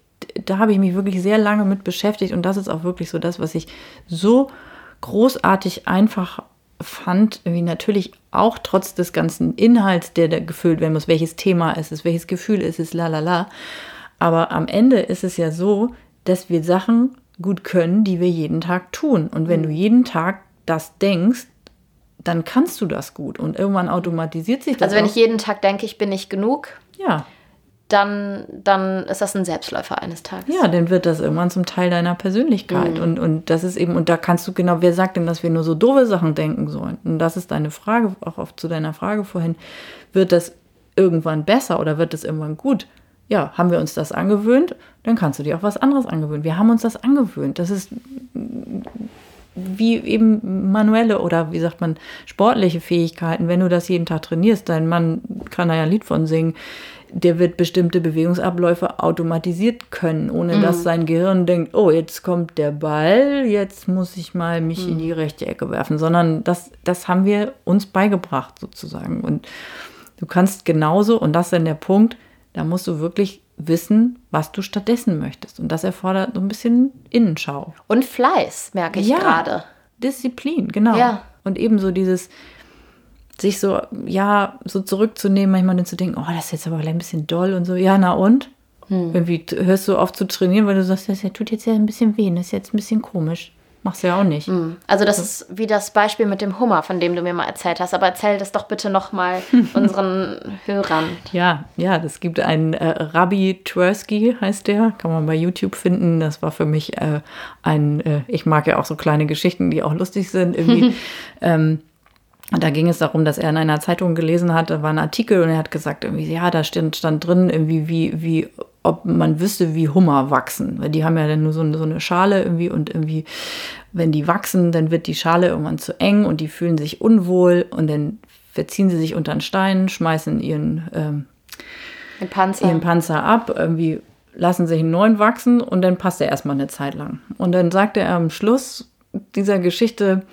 da habe ich mich wirklich sehr lange mit beschäftigt und das ist auch wirklich so das, was ich so großartig einfach fand, irgendwie natürlich auch trotz des ganzen Inhalts, der da gefüllt werden muss, welches Thema ist es, welches Gefühl ist es, la la la. Aber am Ende ist es ja so, dass wir Sachen gut können, die wir jeden Tag tun. Und wenn du mhm. jeden Tag das denkst, dann kannst du das gut. Und irgendwann automatisiert sich das. Also wenn auch. ich jeden Tag denke, ich bin nicht genug. Ja dann, dann ist das ein Selbstläufer eines Tages. Ja, dann wird das irgendwann zum Teil deiner Persönlichkeit. Mhm. Und, und das ist eben, und da kannst du genau, wer sagt denn, dass wir nur so doofe Sachen denken sollen? Und das ist deine Frage, auch oft zu deiner Frage vorhin. Wird das irgendwann besser oder wird das irgendwann gut? Ja, haben wir uns das angewöhnt, dann kannst du dir auch was anderes angewöhnen. Wir haben uns das angewöhnt. Das ist wie eben manuelle oder wie sagt man, sportliche Fähigkeiten. Wenn du das jeden Tag trainierst, dein Mann kann da ja ein Lied von singen der wird bestimmte Bewegungsabläufe automatisiert können, ohne mhm. dass sein Gehirn denkt, oh, jetzt kommt der Ball, jetzt muss ich mal mich mhm. in die rechte Ecke werfen, sondern das, das haben wir uns beigebracht sozusagen. Und du kannst genauso, und das ist dann der Punkt, da musst du wirklich wissen, was du stattdessen möchtest. Und das erfordert so ein bisschen Innenschau. Und Fleiß, merke ich ja, gerade. Disziplin, genau. Ja. Und ebenso dieses, sich so, ja, so zurückzunehmen, manchmal dann zu denken, oh, das ist jetzt aber ein bisschen doll und so, ja, na und? Hm. Irgendwie hörst du auf zu trainieren, weil du sagst, das tut jetzt ja ein bisschen weh, das ist jetzt ein bisschen komisch. Machst du ja auch nicht. Hm. Also das ist wie das Beispiel mit dem Hummer, von dem du mir mal erzählt hast. Aber erzähl das doch bitte noch mal <laughs> unseren Hörern. Ja, ja, das gibt einen äh, Rabbi Tversky, heißt der, kann man bei YouTube finden. Das war für mich äh, ein, äh, ich mag ja auch so kleine Geschichten, die auch lustig sind. Irgendwie. <laughs> ähm, und da ging es darum, dass er in einer Zeitung gelesen hat, da war ein Artikel und er hat gesagt, irgendwie, ja, da stand, stand drin, irgendwie, wie, wie, ob man wüsste, wie Hummer wachsen. Weil die haben ja dann nur so, so eine Schale irgendwie und irgendwie, wenn die wachsen, dann wird die Schale irgendwann zu eng und die fühlen sich unwohl und dann verziehen sie sich unter einen Stein, schmeißen ihren, ähm, Panzer. ihren Panzer ab, irgendwie lassen sich einen neuen wachsen und dann passt er erstmal eine Zeit lang. Und dann sagte er am Schluss dieser Geschichte,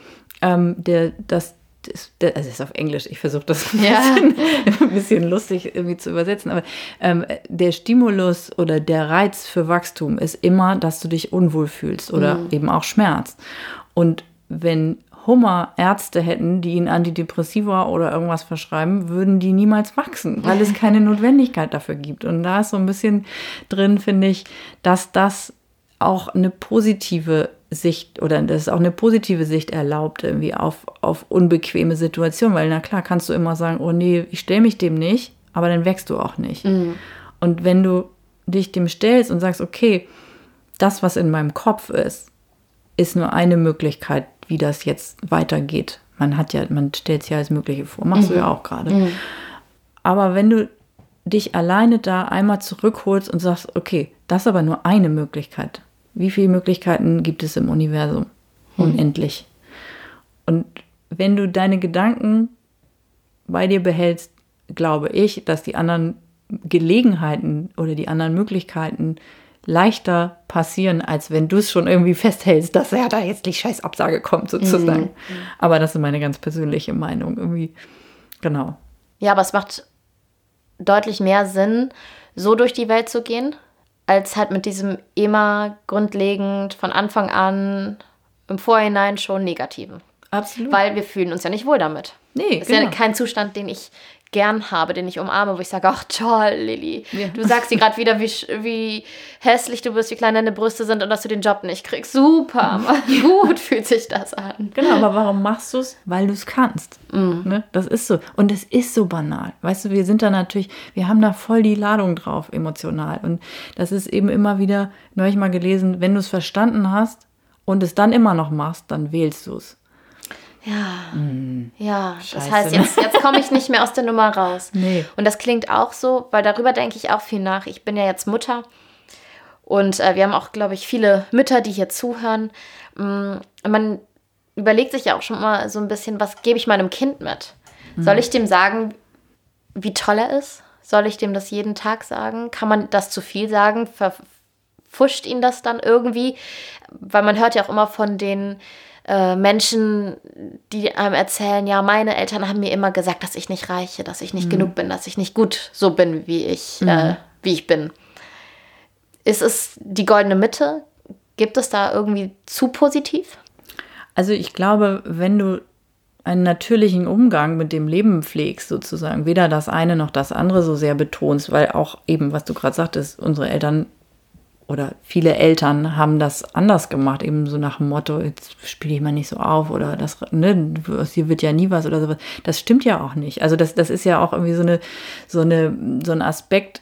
ähm, der, dass ist, also ist auf Englisch, ich versuche das ein, ja. bisschen, ein, bisschen, lustig irgendwie zu übersetzen, aber ähm, der Stimulus oder der Reiz für Wachstum ist immer, dass du dich unwohl fühlst oder mhm. eben auch Schmerz. Und wenn Hummer Ärzte hätten, die ihnen Antidepressiva oder irgendwas verschreiben, würden die niemals wachsen, weil es <laughs> keine Notwendigkeit dafür gibt. Und da ist so ein bisschen drin, finde ich, dass das auch eine positive Sicht oder das ist auch eine positive Sicht erlaubt, irgendwie auf, auf unbequeme Situationen, weil na klar kannst du immer sagen, oh nee, ich stelle mich dem nicht, aber dann wächst du auch nicht. Mhm. Und wenn du dich dem stellst und sagst, okay, das, was in meinem Kopf ist, ist nur eine Möglichkeit, wie das jetzt weitergeht. Man hat ja, man stellt sich ja alles Mögliche vor, machst mhm. du ja auch gerade. Mhm. Aber wenn du dich alleine da einmal zurückholst und sagst, okay, das ist aber nur eine Möglichkeit. Wie viele Möglichkeiten gibt es im Universum? Mhm. Unendlich. Und wenn du deine Gedanken bei dir behältst, glaube ich, dass die anderen Gelegenheiten oder die anderen Möglichkeiten leichter passieren, als wenn du es schon irgendwie festhältst, dass ja da jetzt die scheiß Absage kommt, sozusagen. Mhm. Aber das ist meine ganz persönliche Meinung. Irgendwie, genau. Ja, aber es macht deutlich mehr Sinn, so durch die Welt zu gehen, als halt mit diesem immer grundlegend von Anfang an im Vorhinein schon negativen. Absolut. Weil wir fühlen uns ja nicht wohl damit. Nee, das ist genau. ja kein Zustand, den ich gern habe, den ich umarme, wo ich sage, ach toll, Lilly, ja. du sagst dir gerade wieder, wie, wie hässlich du bist, wie klein deine Brüste sind und dass du den Job nicht kriegst. Super, <laughs> gut fühlt sich das an. Genau, aber warum machst du es? Weil du es kannst. Mm. Ne? Das ist so. Und es ist so banal. Weißt du, wir sind da natürlich, wir haben da voll die Ladung drauf, emotional. Und das ist eben immer wieder, neulich mal gelesen, wenn du es verstanden hast und es dann immer noch machst, dann wählst du es. Ja, mm. ja. Scheiße, das heißt, jetzt, jetzt komme ich nicht mehr aus der Nummer raus. <laughs> Nee. Und das klingt auch so, weil darüber denke ich auch viel nach. Ich bin ja jetzt Mutter und äh, wir haben auch, glaube ich, viele Mütter, die hier zuhören. Mm, man überlegt sich ja auch schon mal so ein bisschen, was gebe ich meinem Kind mit? Mhm. Soll ich dem sagen, wie toll er ist? Soll ich dem das jeden Tag sagen? Kann man das zu viel sagen? Verfuscht ihn das dann irgendwie? Weil man hört ja auch immer von den äh, Menschen, die einem erzählen, ja, meine Eltern haben mir immer gesagt, dass ich nicht reiche, dass ich nicht mhm. genug bin, dass ich nicht gut so bin, wie ich, mhm. äh, wie ich bin. Ist es die goldene Mitte? Gibt es da irgendwie zu positiv? Also ich glaube, wenn du einen natürlichen Umgang mit dem Leben pflegst, sozusagen, weder das eine noch das andere so sehr betonst, weil auch eben, was du gerade sagtest, unsere Eltern oder viele Eltern haben das anders gemacht, eben so nach dem Motto, jetzt spiele ich mal nicht so auf oder das, ne, hier wird ja nie was oder sowas. Das stimmt ja auch nicht. Also das, das ist ja auch irgendwie so eine, so eine, so ein Aspekt,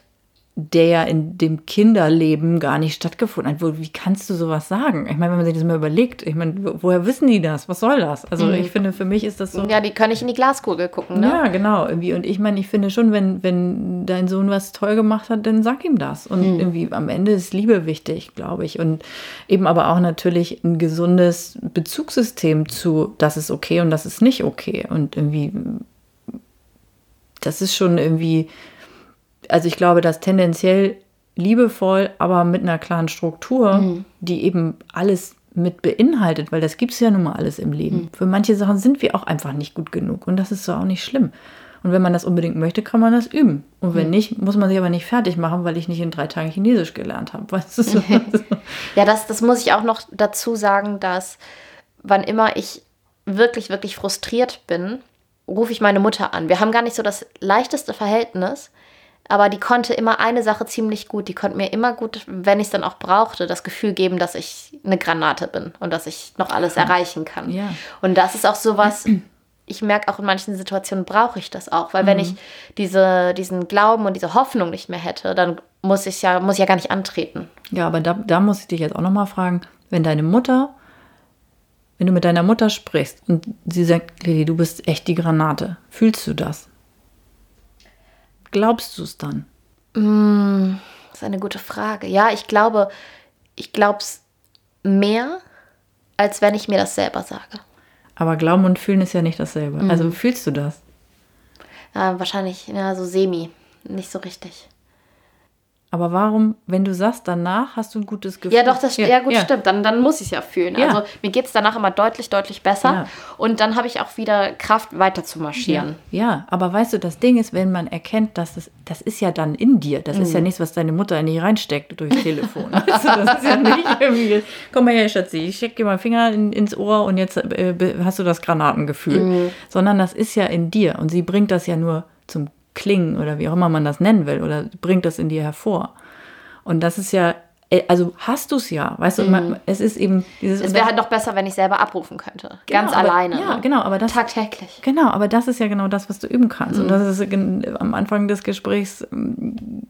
der ja in dem Kinderleben gar nicht stattgefunden hat. Wie kannst du sowas sagen? Ich meine, wenn man sich das mal überlegt, ich meine, woher wissen die das? Was soll das? Also mhm. ich finde, für mich ist das so. Ja, die können nicht in die Glaskugel gucken, ne? Ja, genau. Irgendwie. Und ich meine, ich finde schon, wenn, wenn dein Sohn was toll gemacht hat, dann sag ihm das. Und mhm. irgendwie am Ende ist Liebe wichtig, glaube ich. Und eben aber auch natürlich ein gesundes Bezugssystem zu, das ist okay und das ist nicht okay. Und irgendwie, das ist schon irgendwie also ich glaube, dass tendenziell liebevoll, aber mit einer klaren Struktur, mhm. die eben alles mit beinhaltet, weil das gibt es ja nun mal alles im Leben. Mhm. Für manche Sachen sind wir auch einfach nicht gut genug und das ist so auch nicht schlimm. Und wenn man das unbedingt möchte, kann man das üben. Und wenn mhm. nicht, muss man sich aber nicht fertig machen, weil ich nicht in drei Tagen Chinesisch gelernt habe. Weißt du? So? <laughs> ja, das, das muss ich auch noch dazu sagen, dass wann immer ich wirklich, wirklich frustriert bin, rufe ich meine Mutter an. Wir haben gar nicht so das leichteste Verhältnis, aber die konnte immer eine Sache ziemlich gut. Die konnte mir immer gut, wenn ich es dann auch brauchte, das Gefühl geben, dass ich eine Granate bin und dass ich noch alles erreichen kann. Ja. Und das ist auch sowas, ich merke auch in manchen Situationen brauche ich das auch, weil mhm. wenn ich diese, diesen Glauben und diese Hoffnung nicht mehr hätte, dann muss ich ja, muss ich ja gar nicht antreten. Ja, aber da, da muss ich dich jetzt auch nochmal fragen, wenn deine Mutter, wenn du mit deiner Mutter sprichst und sie sagt, Lili, du bist echt die Granate, fühlst du das? Glaubst du es dann? Mm, das ist eine gute Frage. Ja, ich glaube, ich glaube es mehr, als wenn ich mir das selber sage. Aber Glauben und Fühlen ist ja nicht dasselbe. Mhm. Also fühlst du das? Ja, wahrscheinlich, ja, so semi. Nicht so richtig. Aber warum, wenn du sagst, danach hast du ein gutes Gefühl? Ja, doch, das ja, ja gut, ja. stimmt. Dann, dann muss ich es ja fühlen. Ja. Also mir geht es danach immer deutlich, deutlich besser. Und dann habe ich auch wieder Kraft, weiter zu marschieren. Ja. aber weißt du, das Ding ist, wenn man erkennt, dass das, das ist ja dann in dir. Das mhm. ist ja mhm. nichts, was deine Mutter in dich reinsteckt durchs Telefon. <laughs> also, das ist ja nicht irgendwie, komm mal her, Schatzi, ich stecke dir mal Finger in, ins Ohr und jetzt äh, hast du das Granatengefühl. Mhm. Sondern das ist ja in dir. Und sie bringt das ja nur zum klingen oder wie auch immer man das nennen will oder bringt das in dir hervor. Und das ist ja äh, also hast du es ja, weißt du, mhm. es ist eben dieses. Es wäre halt noch besser, wenn ich selber abrufen könnte. Genau, Ganz aber, alleine. Ja, ne? genau, aber das. Tagtäglich. Genau, aber das ist ja genau das, was du üben kannst. Mhm. Und das ist am Anfang des Gesprächs ähm,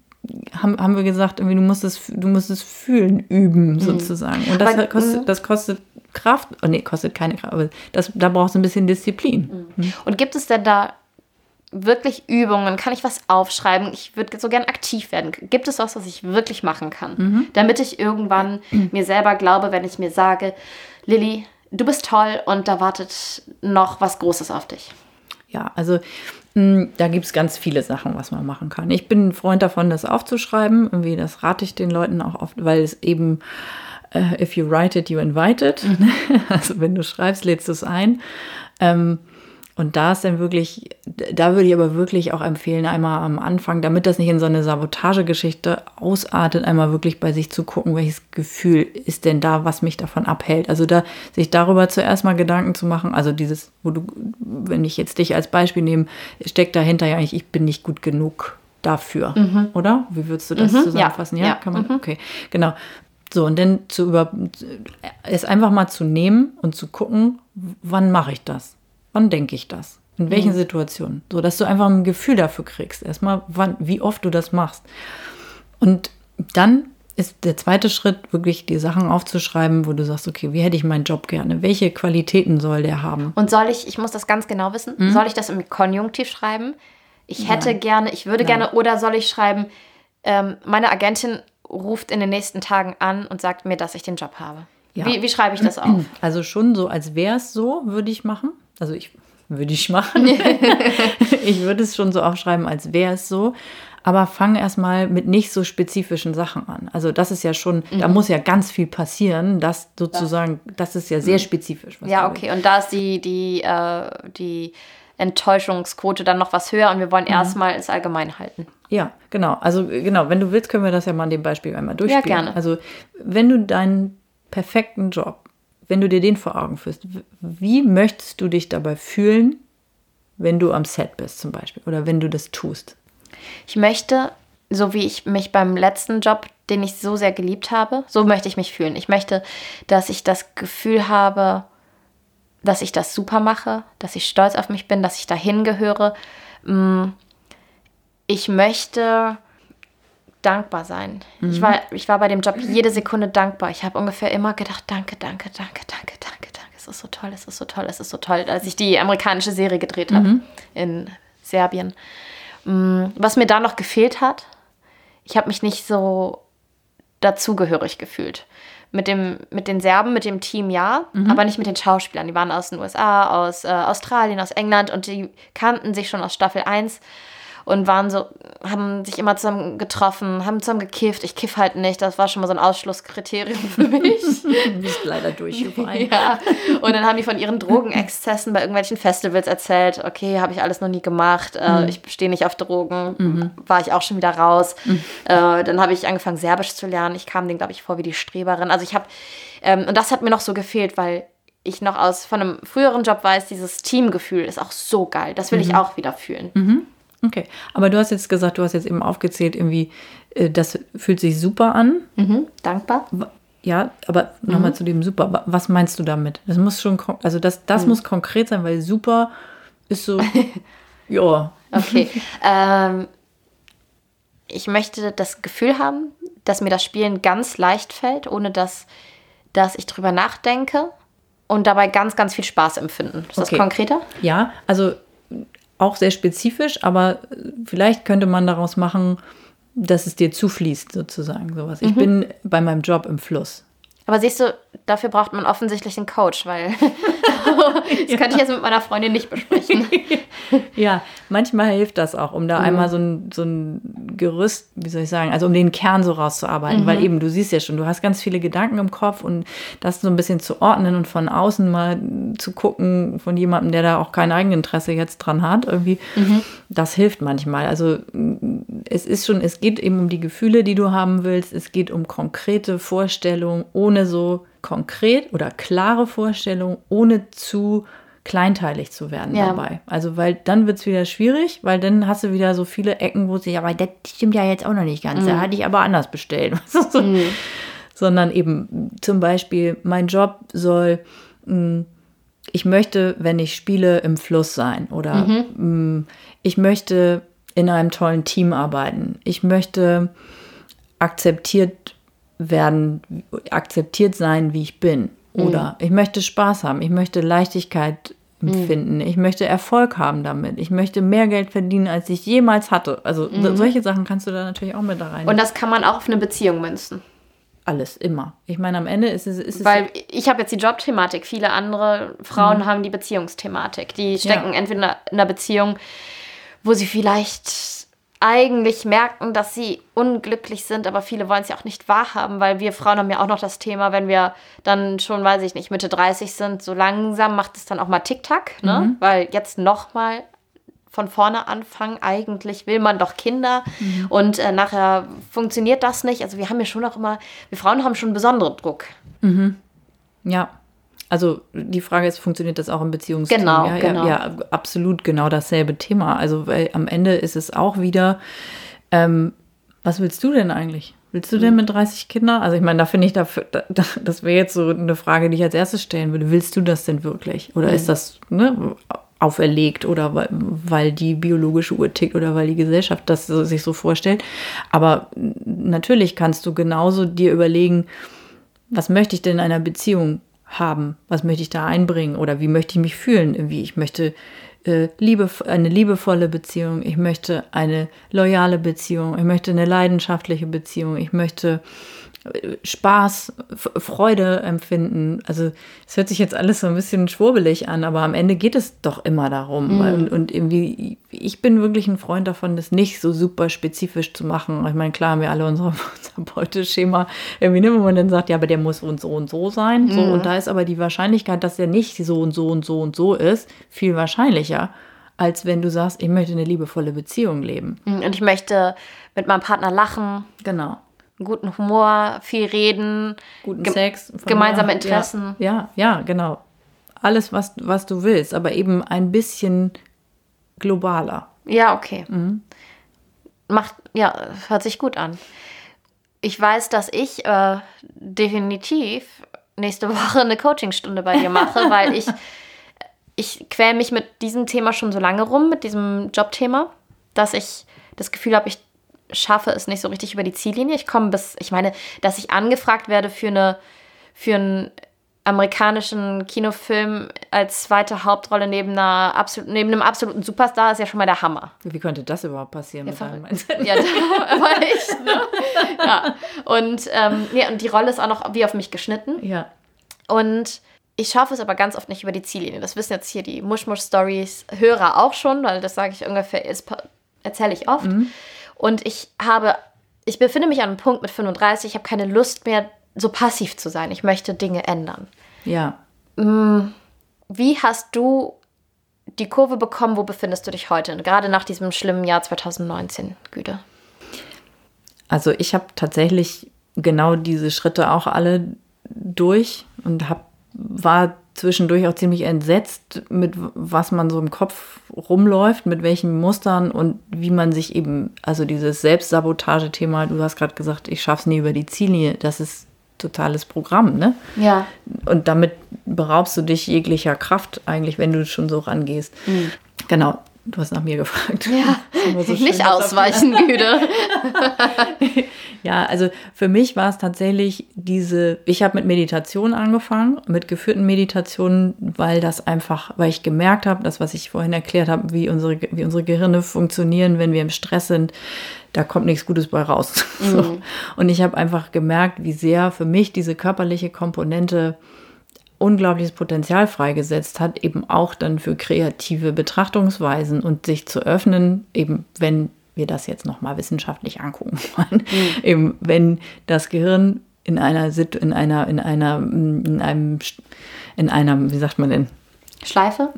haben, haben wir gesagt, irgendwie, du musst es, du musst es fühlen, üben, mhm. sozusagen. Und das, aber, kostet, mhm. das kostet Kraft. Oh nee, kostet keine Kraft, aber das, da brauchst du ein bisschen Disziplin. Mhm. Und gibt es denn da wirklich Übungen? Kann ich was aufschreiben? Ich würde so gern aktiv werden. Gibt es was, was ich wirklich machen kann? Mhm. Damit ich irgendwann <clears throat> mir selber glaube, wenn ich mir sage, Lilly, du bist toll und da wartet noch was Großes auf dich. Ja, also mh, da gibt es ganz viele Sachen, was man machen kann. Ich bin ein Freund davon, das aufzuschreiben. Irgendwie, das rate ich den Leuten auch oft, weil es eben uh, if you write it, you invite it. Mhm. <laughs> Also wenn du schreibst, lädst du es ein. Ähm, und da ist dann wirklich, da würde ich aber wirklich auch empfehlen, einmal am Anfang, damit das nicht in so eine Sabotagegeschichte ausartet, einmal wirklich bei sich zu gucken, welches Gefühl ist denn da, was mich davon abhält. Also da sich darüber zuerst mal Gedanken zu machen, also dieses, wo du, wenn ich jetzt dich als Beispiel nehme, steckt dahinter ja eigentlich, ich bin nicht gut genug dafür, mhm. oder? Wie würdest du das mhm, zusammenfassen? Ja, ja, kann man, mhm. okay, genau. So, und dann zu über, es einfach mal zu nehmen und zu gucken, wann mache ich das? Wann denke ich das? In welchen mhm. Situationen? So, dass du einfach ein Gefühl dafür kriegst. Erstmal, wann, wie oft du das machst. Und dann ist der zweite Schritt, wirklich die Sachen aufzuschreiben, wo du sagst, okay, wie hätte ich meinen Job gerne? Welche Qualitäten soll der haben? Und soll ich, ich muss das ganz genau wissen, mhm. soll ich das im Konjunktiv schreiben? Ich hätte Nein. gerne, ich würde Nein. gerne, oder soll ich schreiben, ähm, meine Agentin ruft in den nächsten Tagen an und sagt mir, dass ich den Job habe? Ja. Wie, wie schreibe ich das auf? Also schon so, als wäre es so, würde ich machen. Also ich würde ich machen. <laughs> ich würde es schon so aufschreiben, als wäre es so. Aber fang erstmal mit nicht so spezifischen Sachen an. Also das ist ja schon, mhm. da muss ja ganz viel passieren, das sozusagen, das ist ja sehr mhm. spezifisch. ja, okay. Und da ist die, die, äh, die Enttäuschungsquote dann noch was höher und wir wollen mhm. erstmal es allgemein halten. Ja, genau. Also genau, wenn du willst, können wir das ja mal an dem Beispiel einmal durchspielen. Ja, gerne. Also wenn du deinen perfekten Job wenn du dir den vor Augen führst, wie möchtest du dich dabei fühlen, wenn du am Set bist zum Beispiel oder wenn du das tust? Ich möchte, so wie ich mich beim letzten Job, den ich so sehr geliebt habe, so möchte ich mich fühlen. Ich möchte, dass ich das Gefühl habe, dass ich das super mache, dass ich stolz auf mich bin, dass ich dahin gehöre. Mm, ich möchte dankbar sein. Mhm. Ich, war, ich war bei dem Job jede Sekunde dankbar. Ich habe ungefähr immer gedacht, danke, danke, danke, danke, danke, danke. Es ist so toll, es ist so toll, es ist so toll, als ich die amerikanische Serie gedreht habe mhm. in Serbien. Mm, was mir da noch gefehlt hat, ich habe mich nicht so dazugehörig gefühlt. Mit, dem, mit den Serben, mit dem Team ja, mhm. aber nicht mit den Schauspielern. Die waren aus den USA, aus äh, Australien, aus England und die kannten sich schon aus Staffel 1 und waren so, haben sich immer zusammen getroffen, haben zusammen gekifft. Ich kiff halt nicht, das war schon mal so ein Ausschlusskriterium <laughs> für mich. du bist leider durch überall. <laughs> ja. Und dann haben die von ihren Drogenexzessen bei irgendwelchen Festivals erzählt. Okay, habe ich alles noch nie gemacht. Äh, mhm. Ich stehe nicht auf Drogen. Mhm. War ich auch schon wieder raus. Mhm. Äh, dann habe ich angefangen, Serbisch zu lernen. Ich kam denen, glaube ich, vor wie die Streberin. Also ich habe, ähm, und das hat mir noch so gefehlt, weil ich noch aus von einem früheren Job weiß, dieses Teamgefühl ist auch so geil. Das will ich mhm. auch wieder fühlen. Mhm. Okay, aber du hast jetzt gesagt, du hast jetzt eben aufgezählt, irgendwie, äh, das fühlt sich super an. Mhm, dankbar. Ja, aber mhm. nochmal zu dem super. Was meinst du damit? Das muss schon, also das, das mhm. muss konkret sein, weil super ist so, <laughs> ja. Okay. <laughs> ähm, ich möchte das Gefühl haben, dass mir das Spielen ganz leicht fällt, ohne dass, dass ich drüber nachdenke und dabei ganz, ganz viel Spaß empfinden. Ist okay. das konkreter? Ja, also auch sehr spezifisch, aber vielleicht könnte man daraus machen, dass es dir zufließt, sozusagen sowas. Ich mhm. bin bei meinem Job im Fluss. Aber siehst du, dafür braucht man offensichtlich einen Coach, weil <laughs> das könnte ich jetzt mit meiner Freundin nicht besprechen. <laughs> ja, manchmal hilft das auch, um da mhm. einmal so ein, so ein Gerüst, wie soll ich sagen, also um den Kern so rauszuarbeiten, mhm. weil eben, du siehst ja schon, du hast ganz viele Gedanken im Kopf und das so ein bisschen zu ordnen und von außen mal zu gucken, von jemandem, der da auch kein Eigeninteresse jetzt dran hat, irgendwie, mhm. das hilft manchmal. Also es ist schon, es geht eben um die Gefühle, die du haben willst, es geht um konkrete Vorstellungen, ohne so konkret oder klare Vorstellungen, ohne zu kleinteilig zu werden ja. dabei. Also, weil dann wird es wieder schwierig, weil dann hast du wieder so viele Ecken, wo sich, aber das stimmt ja jetzt auch noch nicht ganz. Mhm. Da hatte ich aber anders bestellt. <laughs> mhm. Sondern eben zum Beispiel, mein Job soll, hm, ich möchte, wenn ich spiele, im Fluss sein. Oder mhm. mh, hm, ich möchte in einem tollen Team arbeiten. Ich möchte akzeptiert werden, akzeptiert sein, wie ich bin. Oder mhm. ich möchte Spaß haben, ich möchte Leichtigkeit empfinden, mhm. ich möchte Erfolg haben damit, ich möchte mehr Geld verdienen, als ich jemals hatte. Also mhm. solche Sachen kannst du da natürlich auch mit da rein. Und das kann man auch auf eine Beziehung münzen. Alles, immer. Ich meine, am Ende ist es. Ist es Weil ich habe jetzt die Jobthematik, viele andere Frauen mhm. haben die Beziehungsthematik. Die stecken ja. entweder in einer Beziehung, wo sie vielleicht eigentlich merken, dass sie unglücklich sind, aber viele wollen es ja auch nicht wahrhaben, weil wir Frauen haben ja auch noch das Thema, wenn wir dann schon, weiß ich nicht, Mitte 30 sind, so langsam macht es dann auch mal Tick-Tack, ne? Mhm. Weil jetzt nochmal von vorne anfangen, eigentlich will man doch Kinder mhm. und äh, nachher funktioniert das nicht. Also wir haben ja schon auch immer, wir Frauen haben schon besonderen Druck. Mhm. Ja. Also die Frage ist, funktioniert das auch im Beziehungsteam? Genau, ja, genau. Ja, ja, absolut genau dasselbe Thema. Also weil am Ende ist es auch wieder, ähm, was willst du denn eigentlich? Willst du denn mhm. mit 30 Kindern? Also ich meine, da finde ich, dafür, da, das wäre jetzt so eine Frage, die ich als erstes stellen würde. Willst du das denn wirklich? Oder mhm. ist das ne, auferlegt oder weil, weil die biologische Uhr tickt oder weil die Gesellschaft das sich so vorstellt? Aber natürlich kannst du genauso dir überlegen, was möchte ich denn in einer Beziehung? Haben? Was möchte ich da einbringen? Oder wie möchte ich mich fühlen? Irgendwie, ich möchte äh, Liebe, eine liebevolle Beziehung, ich möchte eine loyale Beziehung, ich möchte eine leidenschaftliche Beziehung, ich möchte Spaß, Freude empfinden. Also es hört sich jetzt alles so ein bisschen schwurbelig an, aber am Ende geht es doch immer darum. Mhm. Und, und, irgendwie, ich bin wirklich ein Freund davon, das nicht so super spezifisch zu machen. Ich meine, klar haben wir alle unser, <laughs> unser Beuteschema irgendwie, ne, wo man dann sagt, ja, aber der muss und so und so sein. Mhm. So, und da ist aber die Wahrscheinlichkeit, dass der nicht so und so und so und so ist, viel wahrscheinlicher als wenn du sagst, ich möchte eine liebevolle Beziehung leben. Mhm, und ich möchte mit meinem Partner lachen. Genau guten Humor, viel reden, guten ge Sex, gemeinsame Interessen. Ja, ja, ja, genau. Alles, was, was du willst, aber eben ein bisschen globaler. Ja, okay. Mhm. Macht, ja, hört sich gut an. Ich weiß, dass ich äh, definitiv nächste Woche eine Coachingstunde bei dir mache, <laughs> weil ich, ich quäle mich mit diesem Thema schon so lange rum, mit diesem Jobthema, dass ich das Gefühl habe, ich schaffe es nicht so richtig über die Ziellinie. Ich komme bis, ich meine, dass ich angefragt werde für eine, für einen amerikanischen Kinofilm als zweite Hauptrolle neben, einer absolut, neben einem absoluten Superstar ist ja schon mal der Hammer. Wie könnte das überhaupt passieren? Ja, mit ja <laughs> war ich. Ne? Ja. Und, ähm, ja, und die Rolle ist auch noch wie auf mich geschnitten. Ja. Und ich schaffe es aber ganz oft nicht über die Ziellinie. Das wissen jetzt hier die Mushmush-Stories-Hörer auch schon, weil das sage ich ungefähr, erzähle ich oft. Mhm. Und ich habe, ich befinde mich an einem Punkt mit 35, ich habe keine Lust mehr, so passiv zu sein. Ich möchte Dinge ändern. Ja. Mm, wie hast du die Kurve bekommen? Wo befindest du dich heute? Gerade nach diesem schlimmen Jahr 2019, Güte. Also ich habe tatsächlich genau diese Schritte auch alle durch und hab, war zwischendurch auch ziemlich entsetzt, mit was man so im Kopf rumläuft, mit welchen Mustern und wie man sich eben, also dieses Selbstsabotage-Thema, du hast gerade gesagt, ich schaff's nie über die Ziellinie, das ist totales Programm, ne? Ja. Und damit beraubst du dich jeglicher Kraft eigentlich, wenn du schon so rangehst. Mhm. Genau. Du hast nach mir gefragt. Ja, so nicht ausweichen, <laughs> Güte. ja, also für mich war es tatsächlich diese, ich habe mit Meditation angefangen, mit geführten Meditationen, weil das einfach, weil ich gemerkt habe, das, was ich vorhin erklärt habe, wie unsere, wie unsere Gehirne funktionieren, wenn wir im Stress sind, da kommt nichts Gutes bei raus. <laughs> Mhm. So. Und ich habe einfach gemerkt, wie sehr für mich diese körperliche Komponente unglaubliches Potenzial freigesetzt hat, eben auch dann für kreative Betrachtungsweisen und sich zu öffnen, eben wenn wir das jetzt nochmal wissenschaftlich angucken wollen, mhm. eben wenn das Gehirn in einer in einer in einer in einem in einer wie sagt man denn Schleife?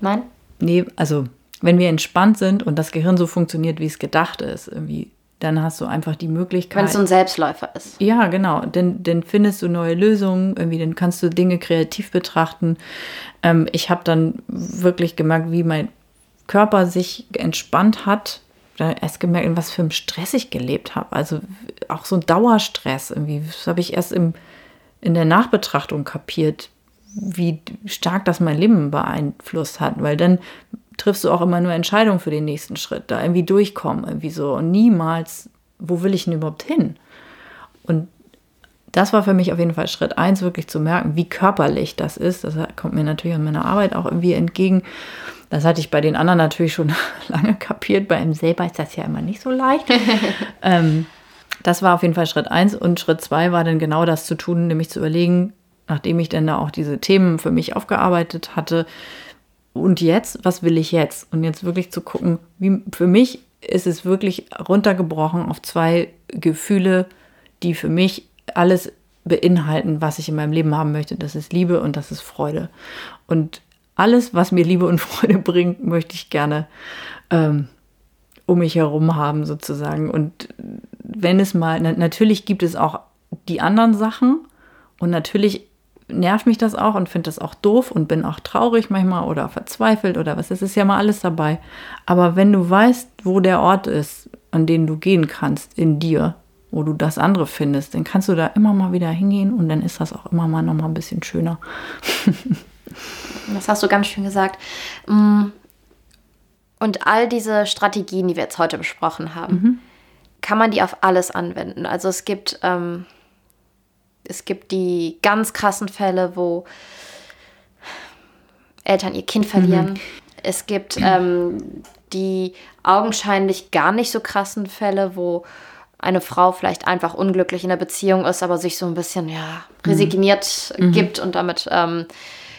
Nein? Nee, also wenn wir entspannt sind und das Gehirn so funktioniert, wie es gedacht ist, irgendwie dann hast du einfach die Möglichkeit. Wenn es so ein Selbstläufer ist. Ja, genau. Dann, dann findest du neue Lösungen, irgendwie, dann kannst du Dinge kreativ betrachten. Ähm, ich habe dann wirklich gemerkt, wie mein Körper sich entspannt hat. Erst gemerkt, in was für einem Stress ich gelebt habe. Also auch so ein Dauerstress irgendwie. Das habe ich erst im, in der Nachbetrachtung kapiert, wie stark das mein Leben beeinflusst hat. Weil dann triffst du auch immer nur Entscheidungen für den nächsten Schritt, da irgendwie durchkommen, irgendwie so. Und niemals, wo will ich denn überhaupt hin? Und das war für mich auf jeden Fall Schritt eins, wirklich zu merken, wie körperlich das ist. Das kommt mir natürlich an meiner Arbeit auch irgendwie entgegen. Das hatte ich bei den anderen natürlich schon <laughs> lange kapiert. Bei einem selber ist das ja immer nicht so leicht. <laughs> ähm, das war auf jeden Fall Schritt eins. Und Schritt zwei war dann genau das zu tun, nämlich zu überlegen, nachdem ich dann da auch diese Themen für mich aufgearbeitet hatte, und jetzt, was will ich jetzt? Und jetzt wirklich zu gucken, wie für mich ist es wirklich runtergebrochen auf zwei Gefühle, die für mich alles beinhalten, was ich in meinem Leben haben möchte. Das ist Liebe und das ist Freude. Und alles, was mir Liebe und <laughs> Freude bringt, möchte ich gerne ähm, um mich herum haben, sozusagen. Und wenn es mal, na, natürlich gibt es auch die anderen Sachen und natürlich nervt mich das auch und finde das auch doof und bin auch traurig manchmal oder verzweifelt oder was. Es ist ja mal alles dabei. Aber wenn du weißt, wo der Ort ist, an den du gehen kannst in dir, wo du das andere findest, dann kannst du da immer mal wieder hingehen und dann ist das auch immer mal noch mal ein bisschen schöner. das hast du ganz schön gesagt. Mm. Und all diese Strategien, die wir jetzt heute besprochen haben, mhm. kann man die auf alles anwenden. Also es gibt ähm, es gibt die ganz krassen Fälle, wo Eltern ihr Kind verlieren. Mhm. Es gibt ähm, die augenscheinlich gar nicht so krassen Fälle, wo eine Frau vielleicht einfach unglücklich in der Beziehung ist, aber sich so ein bisschen ja, resigniert mhm. gibt und damit ähm,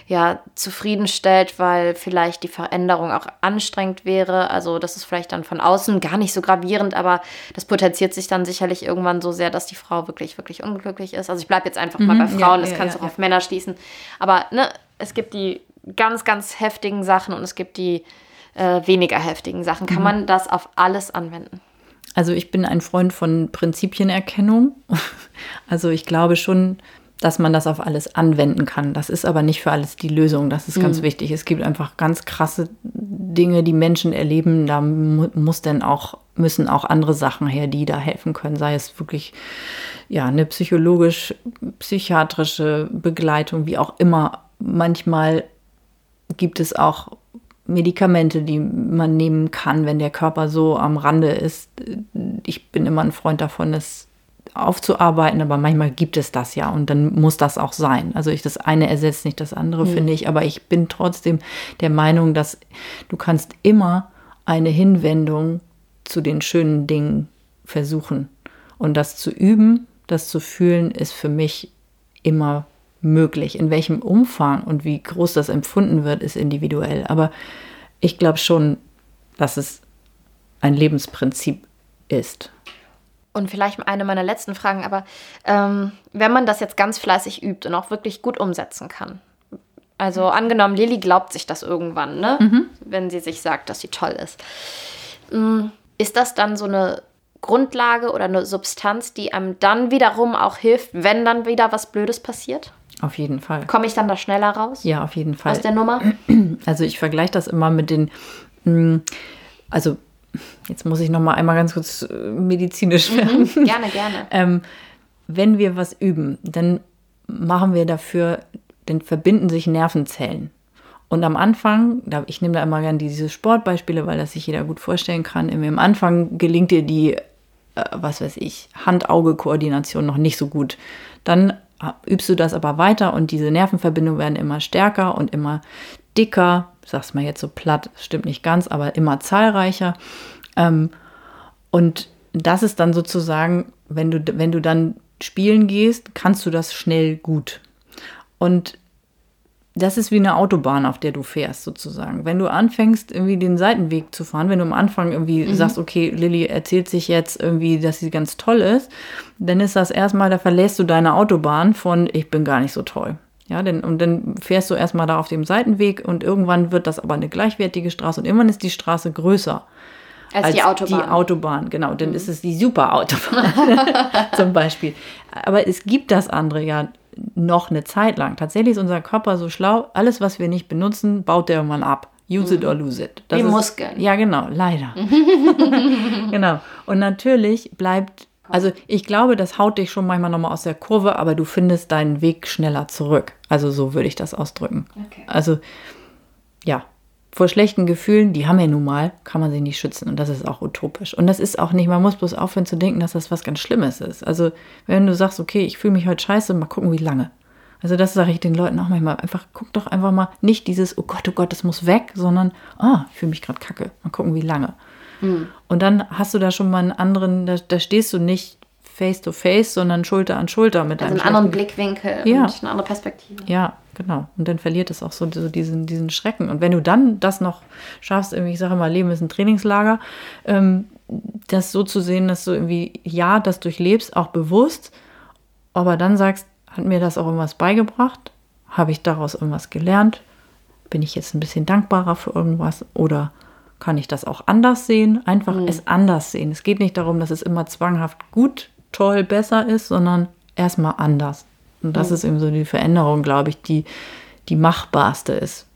ja, zufriedenstellt, weil vielleicht die Veränderung auch anstrengend wäre. Also das ist vielleicht dann von außen gar nicht so gravierend, aber das potenziert sich dann sicherlich irgendwann so sehr, dass die Frau wirklich, wirklich unglücklich ist. Also ich bleibe jetzt einfach mhm, mal bei Frauen, ja, das ja, kannst du ja, auch auf Männer schließen. Aber ne, es gibt die ganz, ganz heftigen Sachen und es gibt die äh, weniger heftigen Sachen. Kann mhm. man das auf alles anwenden? Also ich bin ein Freund von Prinzipienerkennung. <laughs> Also ich glaube schon, dass man das auf alles anwenden kann. Das ist aber nicht für alles die Lösung. Das ist mhm. ganz wichtig. Es gibt einfach ganz krasse Dinge, die Menschen erleben. Da muss dann auch, müssen auch andere Sachen her, die da helfen können. Sei es wirklich ja, eine psychologisch, psychiatrische Begleitung, wie auch immer. Manchmal gibt es auch Medikamente, die man nehmen kann, wenn der Körper so am Rande ist. Ich bin immer ein Freund davon, dass aufzuarbeiten, aber manchmal gibt es das ja und dann muss das auch sein. Also ich das eine ersetzt nicht das andere, mhm. finde ich, aber ich bin trotzdem der Meinung, dass du kannst immer eine Hinwendung zu den schönen Dingen versuchen und das zu üben, das zu fühlen, ist für mich immer möglich. In welchem Umfang und wie groß das empfunden wird, ist individuell, aber ich glaube schon, dass es ein Lebensprinzip ist und vielleicht eine meiner letzten Fragen, aber ähm, wenn man das jetzt ganz fleißig übt und auch wirklich gut umsetzen kann. Also angenommen, Lilly glaubt sich das irgendwann, ne? Mhm. Wenn sie sich sagt, dass sie toll ist. Mm, ist das dann so eine Grundlage oder eine Substanz, die einem dann wiederum auch hilft, wenn dann wieder was Blödes passiert? Auf jeden Fall. Komme ich dann da schneller raus? Ja, auf jeden Fall. Aus der Nummer? <clears throat> Also ich vergleiche das immer mit den, mm, also jetzt muss ich noch mal einmal ganz kurz äh, medizinisch mhm, werden. Mhm, gerne, gerne. <laughs> ähm, wenn wir was üben, dann machen wir dafür, dann verbinden sich Nervenzellen. Und am Anfang, ich nehme da immer gerne diese Sportbeispiele, weil das sich jeder gut vorstellen kann. Am Anfang gelingt dir die, äh, was weiß ich, Hand-Auge-Koordination noch nicht so gut. Dann übst du das aber weiter und diese Nervenverbindungen werden immer stärker und immer dicker sag's mal jetzt so platt, stimmt nicht ganz, aber immer zahlreicher. Ähm, und das ist dann sozusagen, wenn du, wenn du dann spielen gehst, kannst du das schnell gut. Und das ist wie eine Autobahn, auf der du fährst, sozusagen. Wenn du anfängst, irgendwie den Seitenweg zu fahren, wenn du am Anfang irgendwie mhm. sagst, okay, Lilly erzählt sich jetzt irgendwie, dass sie ganz toll ist, dann ist das erstmal, da verlässt du deine Autobahn von, ich bin gar nicht so toll. Ja, denn, und dann fährst du erstmal da auf dem Seitenweg und irgendwann wird das aber eine gleichwertige Straße und irgendwann ist die Straße größer. als, als die Autobahn. Die Autobahn, genau. Dann mhm. ist es die Superautobahn <laughs> zum Beispiel. Aber es gibt das andere ja noch eine Zeit lang. Tatsächlich ist unser Körper so schlau, alles, was wir nicht benutzen, baut der irgendwann ab. Use it or lose it. Das ist, Muskeln. Ja, genau, leider. <laughs> genau. Und natürlich bleibt, also ich glaube, das haut dich schon manchmal nochmal aus der Kurve, aber du findest deinen Weg schneller zurück. Also so würde ich das ausdrücken. Okay. Also ja, vor schlechten Gefühlen, die haben wir nun mal, kann man sie nicht schützen. Und das ist auch utopisch. Und das ist auch nicht, man muss bloß aufhören zu denken, dass das was ganz Schlimmes ist. Also, wenn du sagst, okay, ich fühle mich heute scheiße, mal gucken, wie lange. Also, das sage ich den Leuten auch manchmal. Einfach, guck doch einfach mal nicht dieses, oh Gott, oh Gott, das muss weg, sondern, ah, ich fühle mich gerade kacke. Mal gucken, wie lange. Mhm. Und dann hast du da schon mal einen anderen, da, da stehst du nicht face to face, sondern Schulter an Schulter mit also einem einen anderen Blickwinkel ja. und eine andere Perspektive. Ja, genau. Und dann verliert es auch so, so, diesen, diesen Schrecken. Und wenn du dann das noch schaffst, irgendwie, ich sage mal, Leben ist ein Trainingslager, ähm, das so zu sehen, dass du irgendwie, ja, das durchlebst, auch bewusst, aber dann sagst, hat mir das auch irgendwas beigebracht? Habe ich daraus irgendwas gelernt? Bin ich jetzt ein bisschen dankbarer für irgendwas? Oder kann ich das auch anders sehen? Einfach mhm. es anders sehen. Es geht nicht darum, dass es immer zwanghaft gut, toll, besser ist, sondern erstmal anders. Und das mhm. ist eben so die Veränderung, glaube ich, die die machbarste ist.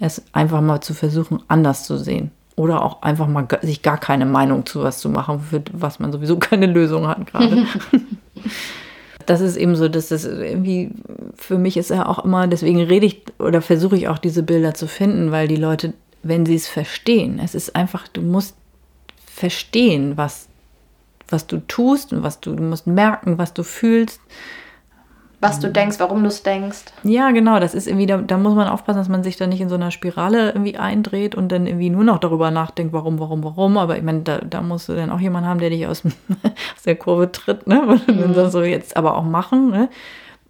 Es einfach mal zu versuchen, anders zu sehen. Oder auch einfach mal sich gar keine Meinung zu was zu machen, für was man sowieso <laughs> keine Lösung hat gerade. <laughs> das ist eben so, dass das irgendwie für mich ist ja auch immer, deswegen rede ich oder versuche ich auch diese Bilder zu finden, weil die Leute, wenn sie es verstehen, es ist einfach, du musst verstehen, was, was du tust und was du, du musst merken, was du fühlst was du denkst, warum du es denkst. Ja, genau. Das ist irgendwie, da, da, muss man aufpassen, dass man sich da nicht in so einer Spirale irgendwie eindreht und dann irgendwie nur noch darüber nachdenkt, warum, warum, warum. Aber ich meine, da, da musst du dann auch jemanden haben, der dich aus, <laughs> aus der Kurve tritt, ne? <laughs> Und mhm. dann so jetzt aber auch machen, ne?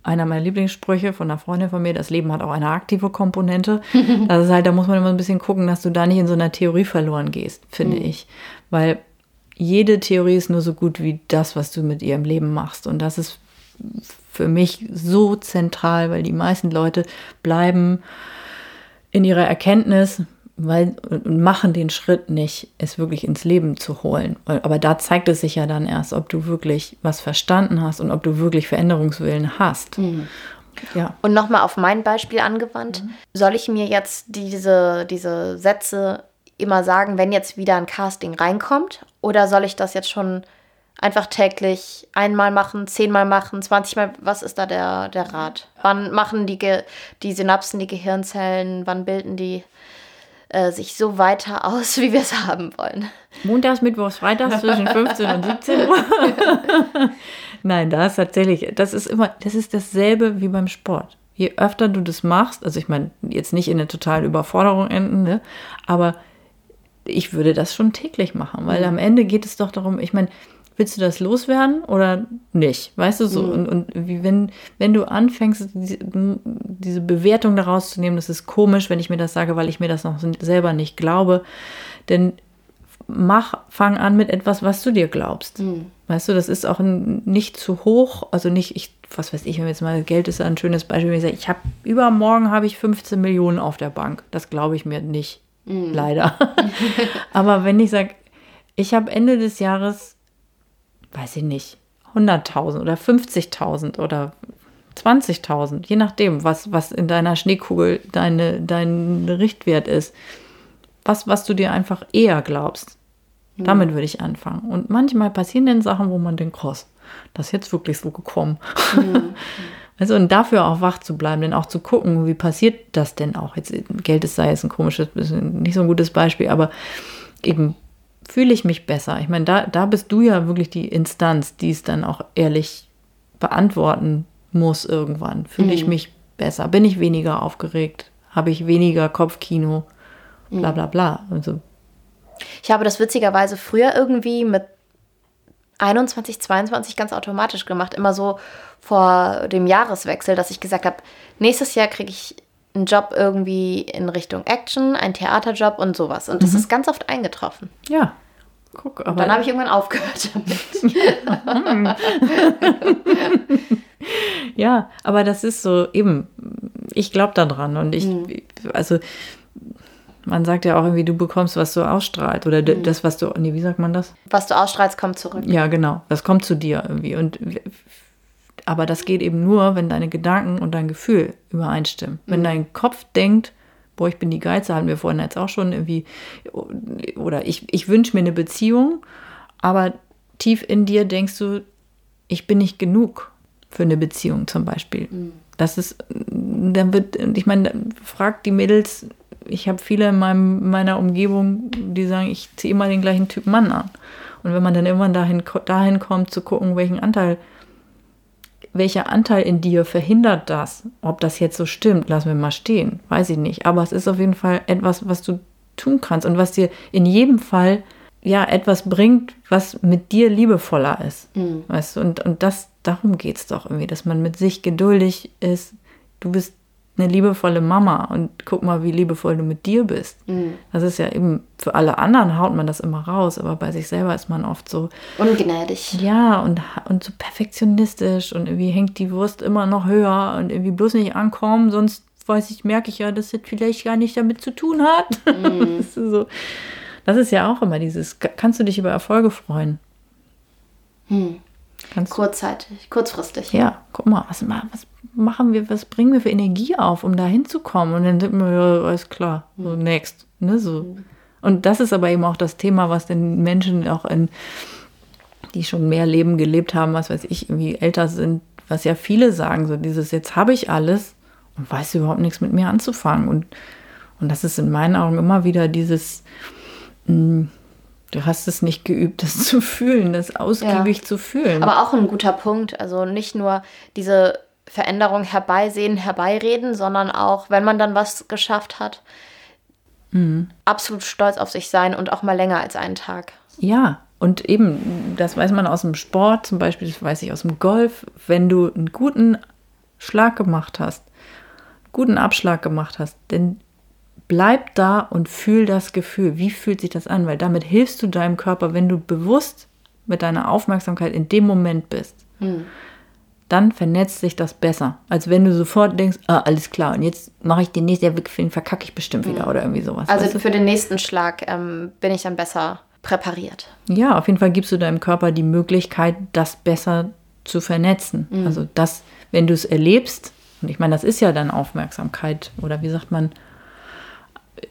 Einer meiner Lieblingssprüche von einer Freundin von mir, das Leben hat auch eine aktive Komponente. <laughs> Das ist halt, da muss man immer ein bisschen gucken, dass du da nicht in so einer Theorie verloren gehst, finde mhm. ich. Weil jede Theorie ist nur so gut wie das, was du mit ihrem Leben machst. Und das ist für mich so zentral, weil die meisten Leute bleiben in ihrer Erkenntnis weil, und machen den Schritt nicht, es wirklich ins Leben zu holen. Aber da zeigt es sich ja dann erst, ob du wirklich was verstanden hast und ob du wirklich Veränderungswillen hast. Mhm. Ja. Und nochmal auf mein Beispiel angewandt, mhm. soll ich mir jetzt diese, diese Sätze immer sagen, wenn jetzt wieder ein Casting reinkommt? Oder soll ich das jetzt schon einfach täglich einmal machen, zehnmal machen, zwanzigmal. Was ist da der, der Rat? Wann machen die, Ge die Synapsen, die Gehirnzellen, wann bilden die äh, sich so weiter <laughs> aus, wie wir es haben wollen? Montags, Mittwochs, Freitags zwischen <laughs> 15 und 17 Uhr. <laughs> Nein, da ist tatsächlich, das ist immer, das ist dasselbe wie beim Sport. Je öfter du das machst, also ich meine, jetzt nicht in der totalen Überforderung enden, ne, aber ich würde das schon täglich machen, weil mhm. am Ende geht es doch darum, ich meine, willst du das loswerden oder nicht? Weißt du so? Mhm. Und, und wie wenn, wenn du anfängst, diese, diese Bewertung daraus zu nehmen, das ist komisch, wenn ich mir das sage, weil ich mir das noch selber nicht glaube. Denn mach, fang an mit etwas, was du dir glaubst. Mhm. Weißt du, das ist auch nicht zu hoch, also nicht, ich, was weiß ich, wenn jetzt mal Geld ist ein schönes Beispiel, wenn ich sage, ich habe übermorgen habe ich 15 Millionen auf der Bank. Das glaube ich mir nicht. Mhm. Leider. <laughs> Aber wenn ich sage, ich habe Ende des Jahres weiß ich nicht, 100.000 oder 50.000 oder 20.000, je nachdem, was, was in deiner Schneekugel deine, dein Richtwert ist. Was, was du dir einfach eher glaubst. Mhm. Damit würde ich anfangen. Und manchmal passieren dann Sachen, wo man denkt, krass, das ist jetzt wirklich so gekommen. Mhm. <laughs> Also und dafür auch wach zu bleiben, denn auch zu gucken, wie passiert das denn auch? Jetzt Geld ist sei jetzt ein komisches, nicht so ein gutes Beispiel, aber eben fühle ich mich besser? Ich meine, da, da bist du ja wirklich die Instanz, die es dann auch ehrlich beantworten muss irgendwann. Fühle mhm. ich mich besser? Bin ich weniger aufgeregt? Habe ich weniger Kopfkino? Bla mhm. bla bla. Also. Ich habe das witzigerweise früher irgendwie mit 21, 22 ganz automatisch gemacht. Immer so vor dem Jahreswechsel, dass ich gesagt habe, nächstes Jahr kriege ich einen Job irgendwie in Richtung Action, einen Theaterjob und sowas. Und das mhm. ist ganz oft eingetroffen. Ja. Guck, aber und dann habe ich irgendwann aufgehört damit. <laughs> ja, aber das ist so eben, ich glaube daran und ich, mhm. also Man sagt ja auch irgendwie, du bekommst, was du ausstrahlst. Oder mhm. das, was du, nee, wie sagt man das? Was du ausstrahlst, kommt zurück. Ja, genau. Das kommt zu dir irgendwie. Und aber das geht eben nur, wenn deine Gedanken und dein Gefühl übereinstimmen. Mhm. Wenn dein Kopf denkt, boah, ich bin die Geize, hatten wir vorhin jetzt auch schon irgendwie, oder ich, ich wünsche mir eine Beziehung, aber tief in dir denkst du, ich bin nicht genug für eine Beziehung zum Beispiel. Mhm. Das ist, dann wird, ich meine, fragt die Mädels, ich habe viele in meinem, meiner Umgebung, die sagen, ich ziehe immer den gleichen Typ Mann an. Und wenn man dann irgendwann dahin, dahin kommt, zu gucken, welchen Anteil welcher Anteil in dir verhindert das? Ob das jetzt so stimmt, lassen wir mal stehen, weiß ich nicht. Aber es ist auf jeden Fall etwas, was du tun kannst und was dir in jedem Fall ja etwas bringt, was mit dir liebevoller ist. Mhm. Weißt du? Und, und das, darum geht es doch irgendwie, dass man mit sich geduldig ist. Du bist eine liebevolle Mama und guck mal, wie liebevoll du mit dir bist. Mhm. Das ist ja eben, für alle anderen haut man das immer raus, aber bei sich selber ist man oft so. Ungnädig. Ja, und, und so perfektionistisch und irgendwie hängt die Wurst immer noch höher und irgendwie bloß nicht ankommen, sonst weiß ich, merke ich ja, dass das vielleicht gar nicht damit zu tun hat. Mhm. <laughs> das, ist so, das ist ja auch immer dieses, kannst du dich über Erfolge freuen? Hm. Kurzzeitig, kurzfristig. Ja, guck mal, was, was machen wir, was bringen wir für Energie auf, um da hinzukommen? Und dann sind wir, ja, alles klar, so mhm. next. Ne, so. Mhm. Und das ist aber eben auch das Thema, was den Menschen auch in, die schon mehr Leben gelebt haben, was weiß ich, irgendwie älter sind, was ja viele sagen, so dieses, jetzt habe ich alles und weiß überhaupt nichts mit mir anzufangen. Und, und das ist in meinen Augen immer wieder dieses, mh, hm, Du hast es nicht geübt, das <laughs> zu fühlen, das ausgiebig ja. zu fühlen. Aber auch ein guter Punkt. Also nicht nur diese Veränderung herbeisehen, herbeireden, sondern auch, wenn man dann was geschafft hat, mhm. absolut stolz auf sich sein und auch mal länger als einen Tag. Ja, und eben, das weiß man aus dem Sport, zum Beispiel, das weiß ich aus dem Golf, wenn du einen guten Schlag gemacht hast, guten Abschlag gemacht hast, dann bleib da und fühl das Gefühl. Wie fühlt sich das an? Weil damit hilfst du deinem Körper, wenn du bewusst mit deiner Aufmerksamkeit in dem Moment bist. Mhm dann vernetzt sich das besser, als wenn du sofort denkst, ah, alles klar, und jetzt mache ich den nächsten, den verkacke ich bestimmt wieder mhm. oder irgendwie sowas. Also weißt du? für den nächsten Schlag ähm, bin ich dann besser präpariert. Ja, auf jeden Fall gibst du deinem Körper die Möglichkeit, das besser zu vernetzen. Mhm. Also das, wenn du es erlebst, und ich meine, das ist ja dann Aufmerksamkeit oder wie sagt man,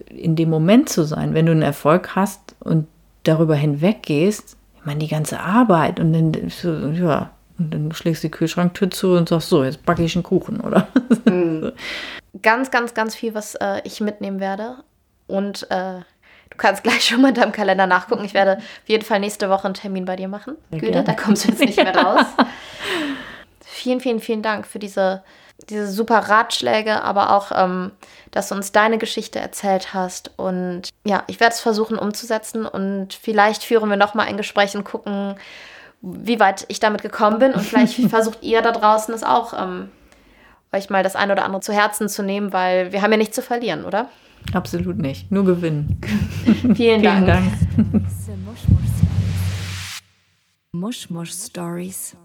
in dem Moment zu sein, wenn du einen Erfolg hast und darüber hinweggehst, ich meine, die ganze Arbeit und dann, ja, und dann schlägst du die Kühlschranktür zu und sagst, so, jetzt backe ich einen Kuchen, oder? Mhm. <laughs> Ganz, ganz, ganz viel, was äh, ich mitnehmen werde. Und äh, du kannst gleich schon mal in deinem Kalender nachgucken. Ich werde auf jeden Fall nächste Woche einen Termin bei dir machen. Güte, da kommst du jetzt nicht mehr <laughs> raus. vielen, vielen, vielen Dank für diese, diese super Ratschläge, aber auch, ähm, dass du uns deine Geschichte erzählt hast. Und ja, ich werde es versuchen umzusetzen und vielleicht führen wir nochmal ein Gespräch und gucken, wie weit ich damit gekommen bin. Und vielleicht <laughs> versucht ihr da draußen es auch, ähm, euch mal das eine oder andere zu Herzen zu nehmen, weil wir haben ja nichts zu verlieren, oder? Absolut nicht. Nur gewinnen. <laughs> Vielen, Dank. Vielen Dank. Mushmush Stories.